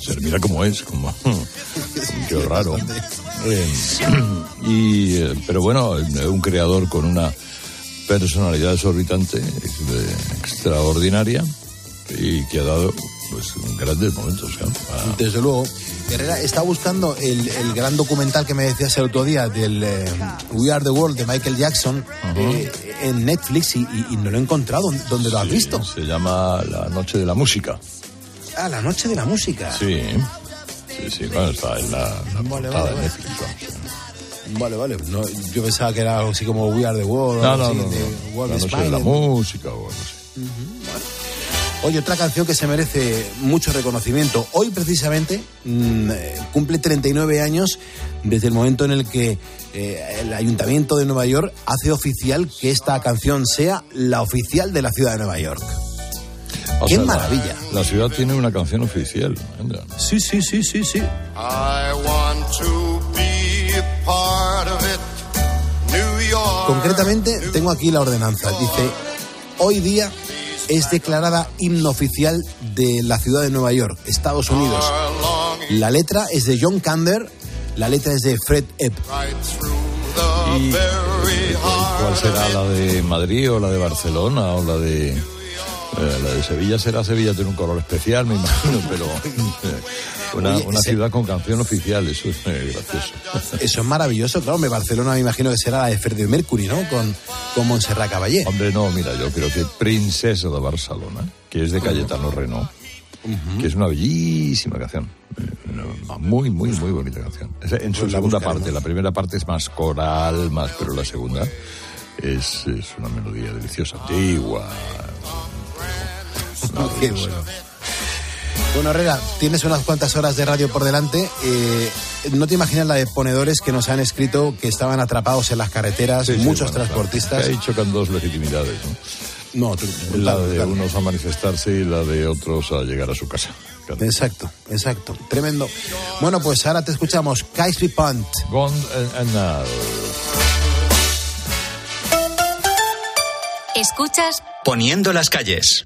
Se mira cómo es, como qué raro. Eh, y, pero bueno, un creador con una personalidad exorbitante, eh, extraordinaria, y que ha dado pues grandes momentos. Ah, Desde luego. Herrera está buscando el, el gran documental que me decías el otro día del eh, We Are the World de Michael Jackson eh, en Netflix y, y- y no lo he encontrado. ¿Dónde lo has visto? Se llama La Noche de la Música. Ah, la noche de la música. Sí, sí, sí, bueno, está en la, la Vale, portada vale, de vale. Netflix. vamos. Vale, vale. No, yo pensaba que era algo así como We Are the World. No, no, así, no, de no. World La Noche de la. Música o algo así. Oye, otra canción que se merece mucho reconocimiento. Hoy, precisamente, mm, eh, cumple 39 años desde el momento en el que eh, el Ayuntamiento de Nueva York hace oficial que esta canción sea la oficial de la ciudad de Nueva York. O ¡Qué sea, maravilla! La, ciudad tiene una canción oficial. Sí, sí, sí, sí, sí. I want to Concretamente, tengo aquí la ordenanza. Dice, hoy día es declarada himno oficial de la ciudad de Nueva York, Estados Unidos. La letra es de John Kander, la letra es de Fred Epp. ¿Y cuál será la de Madrid o la de Barcelona o la de... eh, la de Sevilla será Sevilla, tiene un color especial, me imagino, pero eh, una, Oye, una ese- ciudad con canción oficial, eso es eh, gracioso. Eso es maravilloso, claro. Me Barcelona me imagino que será la de Freddie Mercury, ¿no? Con, con Montserrat Caballé. Hombre, no, mira, yo creo que Princesa de Barcelona, que es de Cayetano Renault, que es una bellísima canción. Muy, muy, muy bonita canción. En su Pues segunda buscaremos. parte, la primera parte es más coral, más, pero la segunda es, es una melodía deliciosa, antigua. Qué bueno. Bueno, Herrera, tienes unas cuantas horas de radio por delante. Eh, no te imaginas la de ponedores que nos han escrito que estaban atrapados en las carreteras, Sí, sí, muchos bueno, transportistas. claro. Ahí chocan dos legitimidades, ¿no? No, tú- La de brutal. unos a manifestarse y la de otros a llegar a su casa. Exacto, exacto. Tremendo. Bueno, pues ahora te escuchamos. Kaisri Punt. Gone and now. Escuchas Poniendo las calles.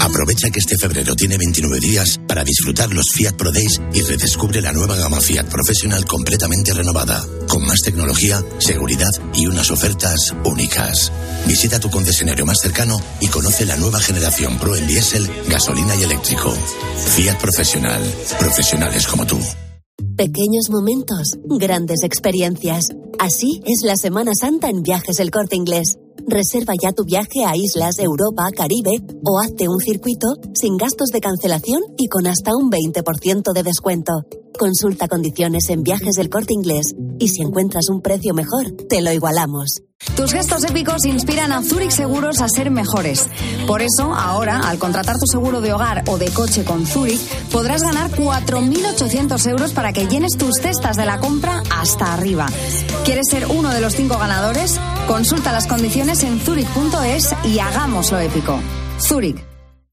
Aprovecha que este febrero tiene 29 días para disfrutar los Fiat Pro Days y redescubre la nueva gama Fiat Professional completamente renovada, con más tecnología, seguridad y unas ofertas únicas. Visita tu concesionario más cercano y conoce la nueva generación Pro en diésel, gasolina y eléctrico. Fiat Professional, profesionales como tú. Pequeños momentos, grandes experiencias. Así es la Semana Santa en Viajes El Corte Inglés. Reserva ya tu viaje a islas, Europa, Caribe o hazte un circuito sin gastos de cancelación y con hasta un 20% de descuento. Consulta condiciones en Viajes del Corte Inglés y si encuentras un precio mejor, te lo igualamos. Tus gestos épicos inspiran a Zurich Seguros a ser mejores. Por eso, ahora, al contratar tu seguro de hogar o de coche con Zurich, podrás ganar 4.800 euros para que llenes tus cestas de la compra hasta arriba. ¿Quieres ser uno de los cinco ganadores? Consulta las condiciones en zurich.es y hagámoslo épico. Zurich.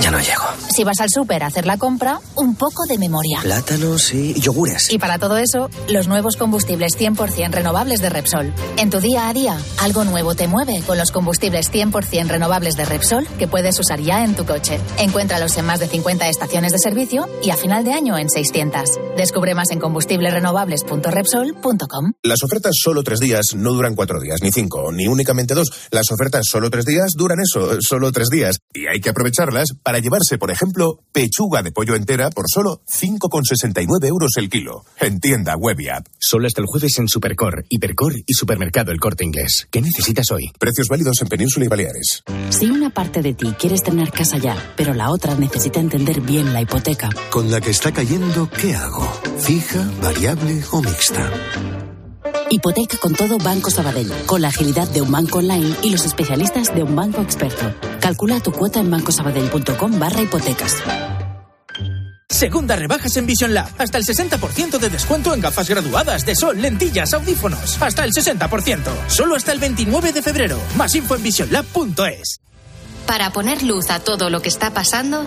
Ya no llego. Si vas al súper a hacer la compra, un poco de memoria. Plátanos y yogures. Y para todo eso, los nuevos combustibles 100% renovables de Repsol. En tu día a día, algo nuevo te mueve con los combustibles 100% renovables de Repsol que puedes usar ya en tu coche. Encuéntralos en más de 50 estaciones de servicio y a final de año en 600. Descubre más en combustiblesrenovables.repsol.com. Las ofertas solo tres días no duran cuatro días, ni cinco, ni únicamente dos. Las ofertas solo tres días duran eso, solo tres días. Y hay que aprovecharlas para llevarse, por ejemplo, pechuga de pollo entera por solo 5,69 euros el kilo. En tienda web y app. Solo hasta el jueves en Supercor, Hipercor y Supermercado El Corte Inglés. ¿Qué necesitas hoy? Precios válidos en Península y Baleares. Si una parte de ti quieres tener casa ya, pero la otra necesita entender bien la hipoteca, Con la que está cayendo, ¿qué hago? ¿Fija, variable o mixta? hipoteca con todo Banco Sabadell, con la agilidad de un banco online y los especialistas de un banco experto. Calcula tu cuota en bancosabadell.com barra hipotecas. Segunda rebajas en Vision Lab. Hasta el 60% de descuento en gafas graduadas de sol, lentillas, audífonos. Hasta el 60%. Solo hasta el 29 de febrero. Más info en visionlab.es. Para poner luz a todo lo que está pasando,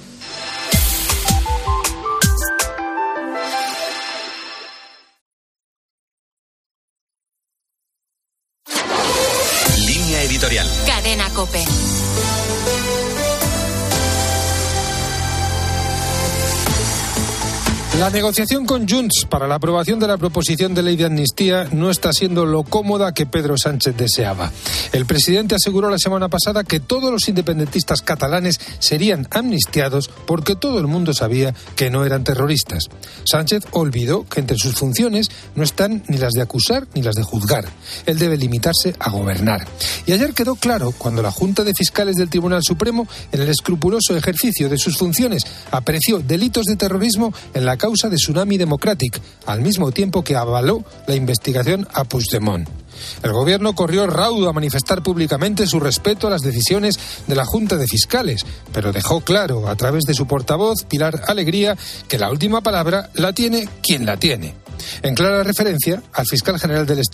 Negociación con Junts para la aprobación de la proposición de ley de amnistía no está siendo lo cómoda que Pedro Sánchez deseaba. El presidente aseguró la semana pasada que todos los independentistas catalanes serían amnistiados porque todo el mundo sabía que no eran terroristas. Sánchez olvidó que entre sus funciones no están ni las de acusar ni las de juzgar. Él debe limitarse a gobernar. Y ayer quedó claro cuando la Junta de Fiscales del Tribunal Supremo, en el escrupuloso ejercicio de sus funciones, apreció delitos de terrorismo en la de Tsunami Democratic, al mismo tiempo que avaló la investigación a Puigdemont. El gobierno corrió raudo a manifestar públicamente su respeto a las decisiones de la Junta de Fiscales, pero dejó claro a través de su portavoz, Pilar Alegría, que la última palabra la tiene quien la tiene. En clara referencia al fiscal general del Estado,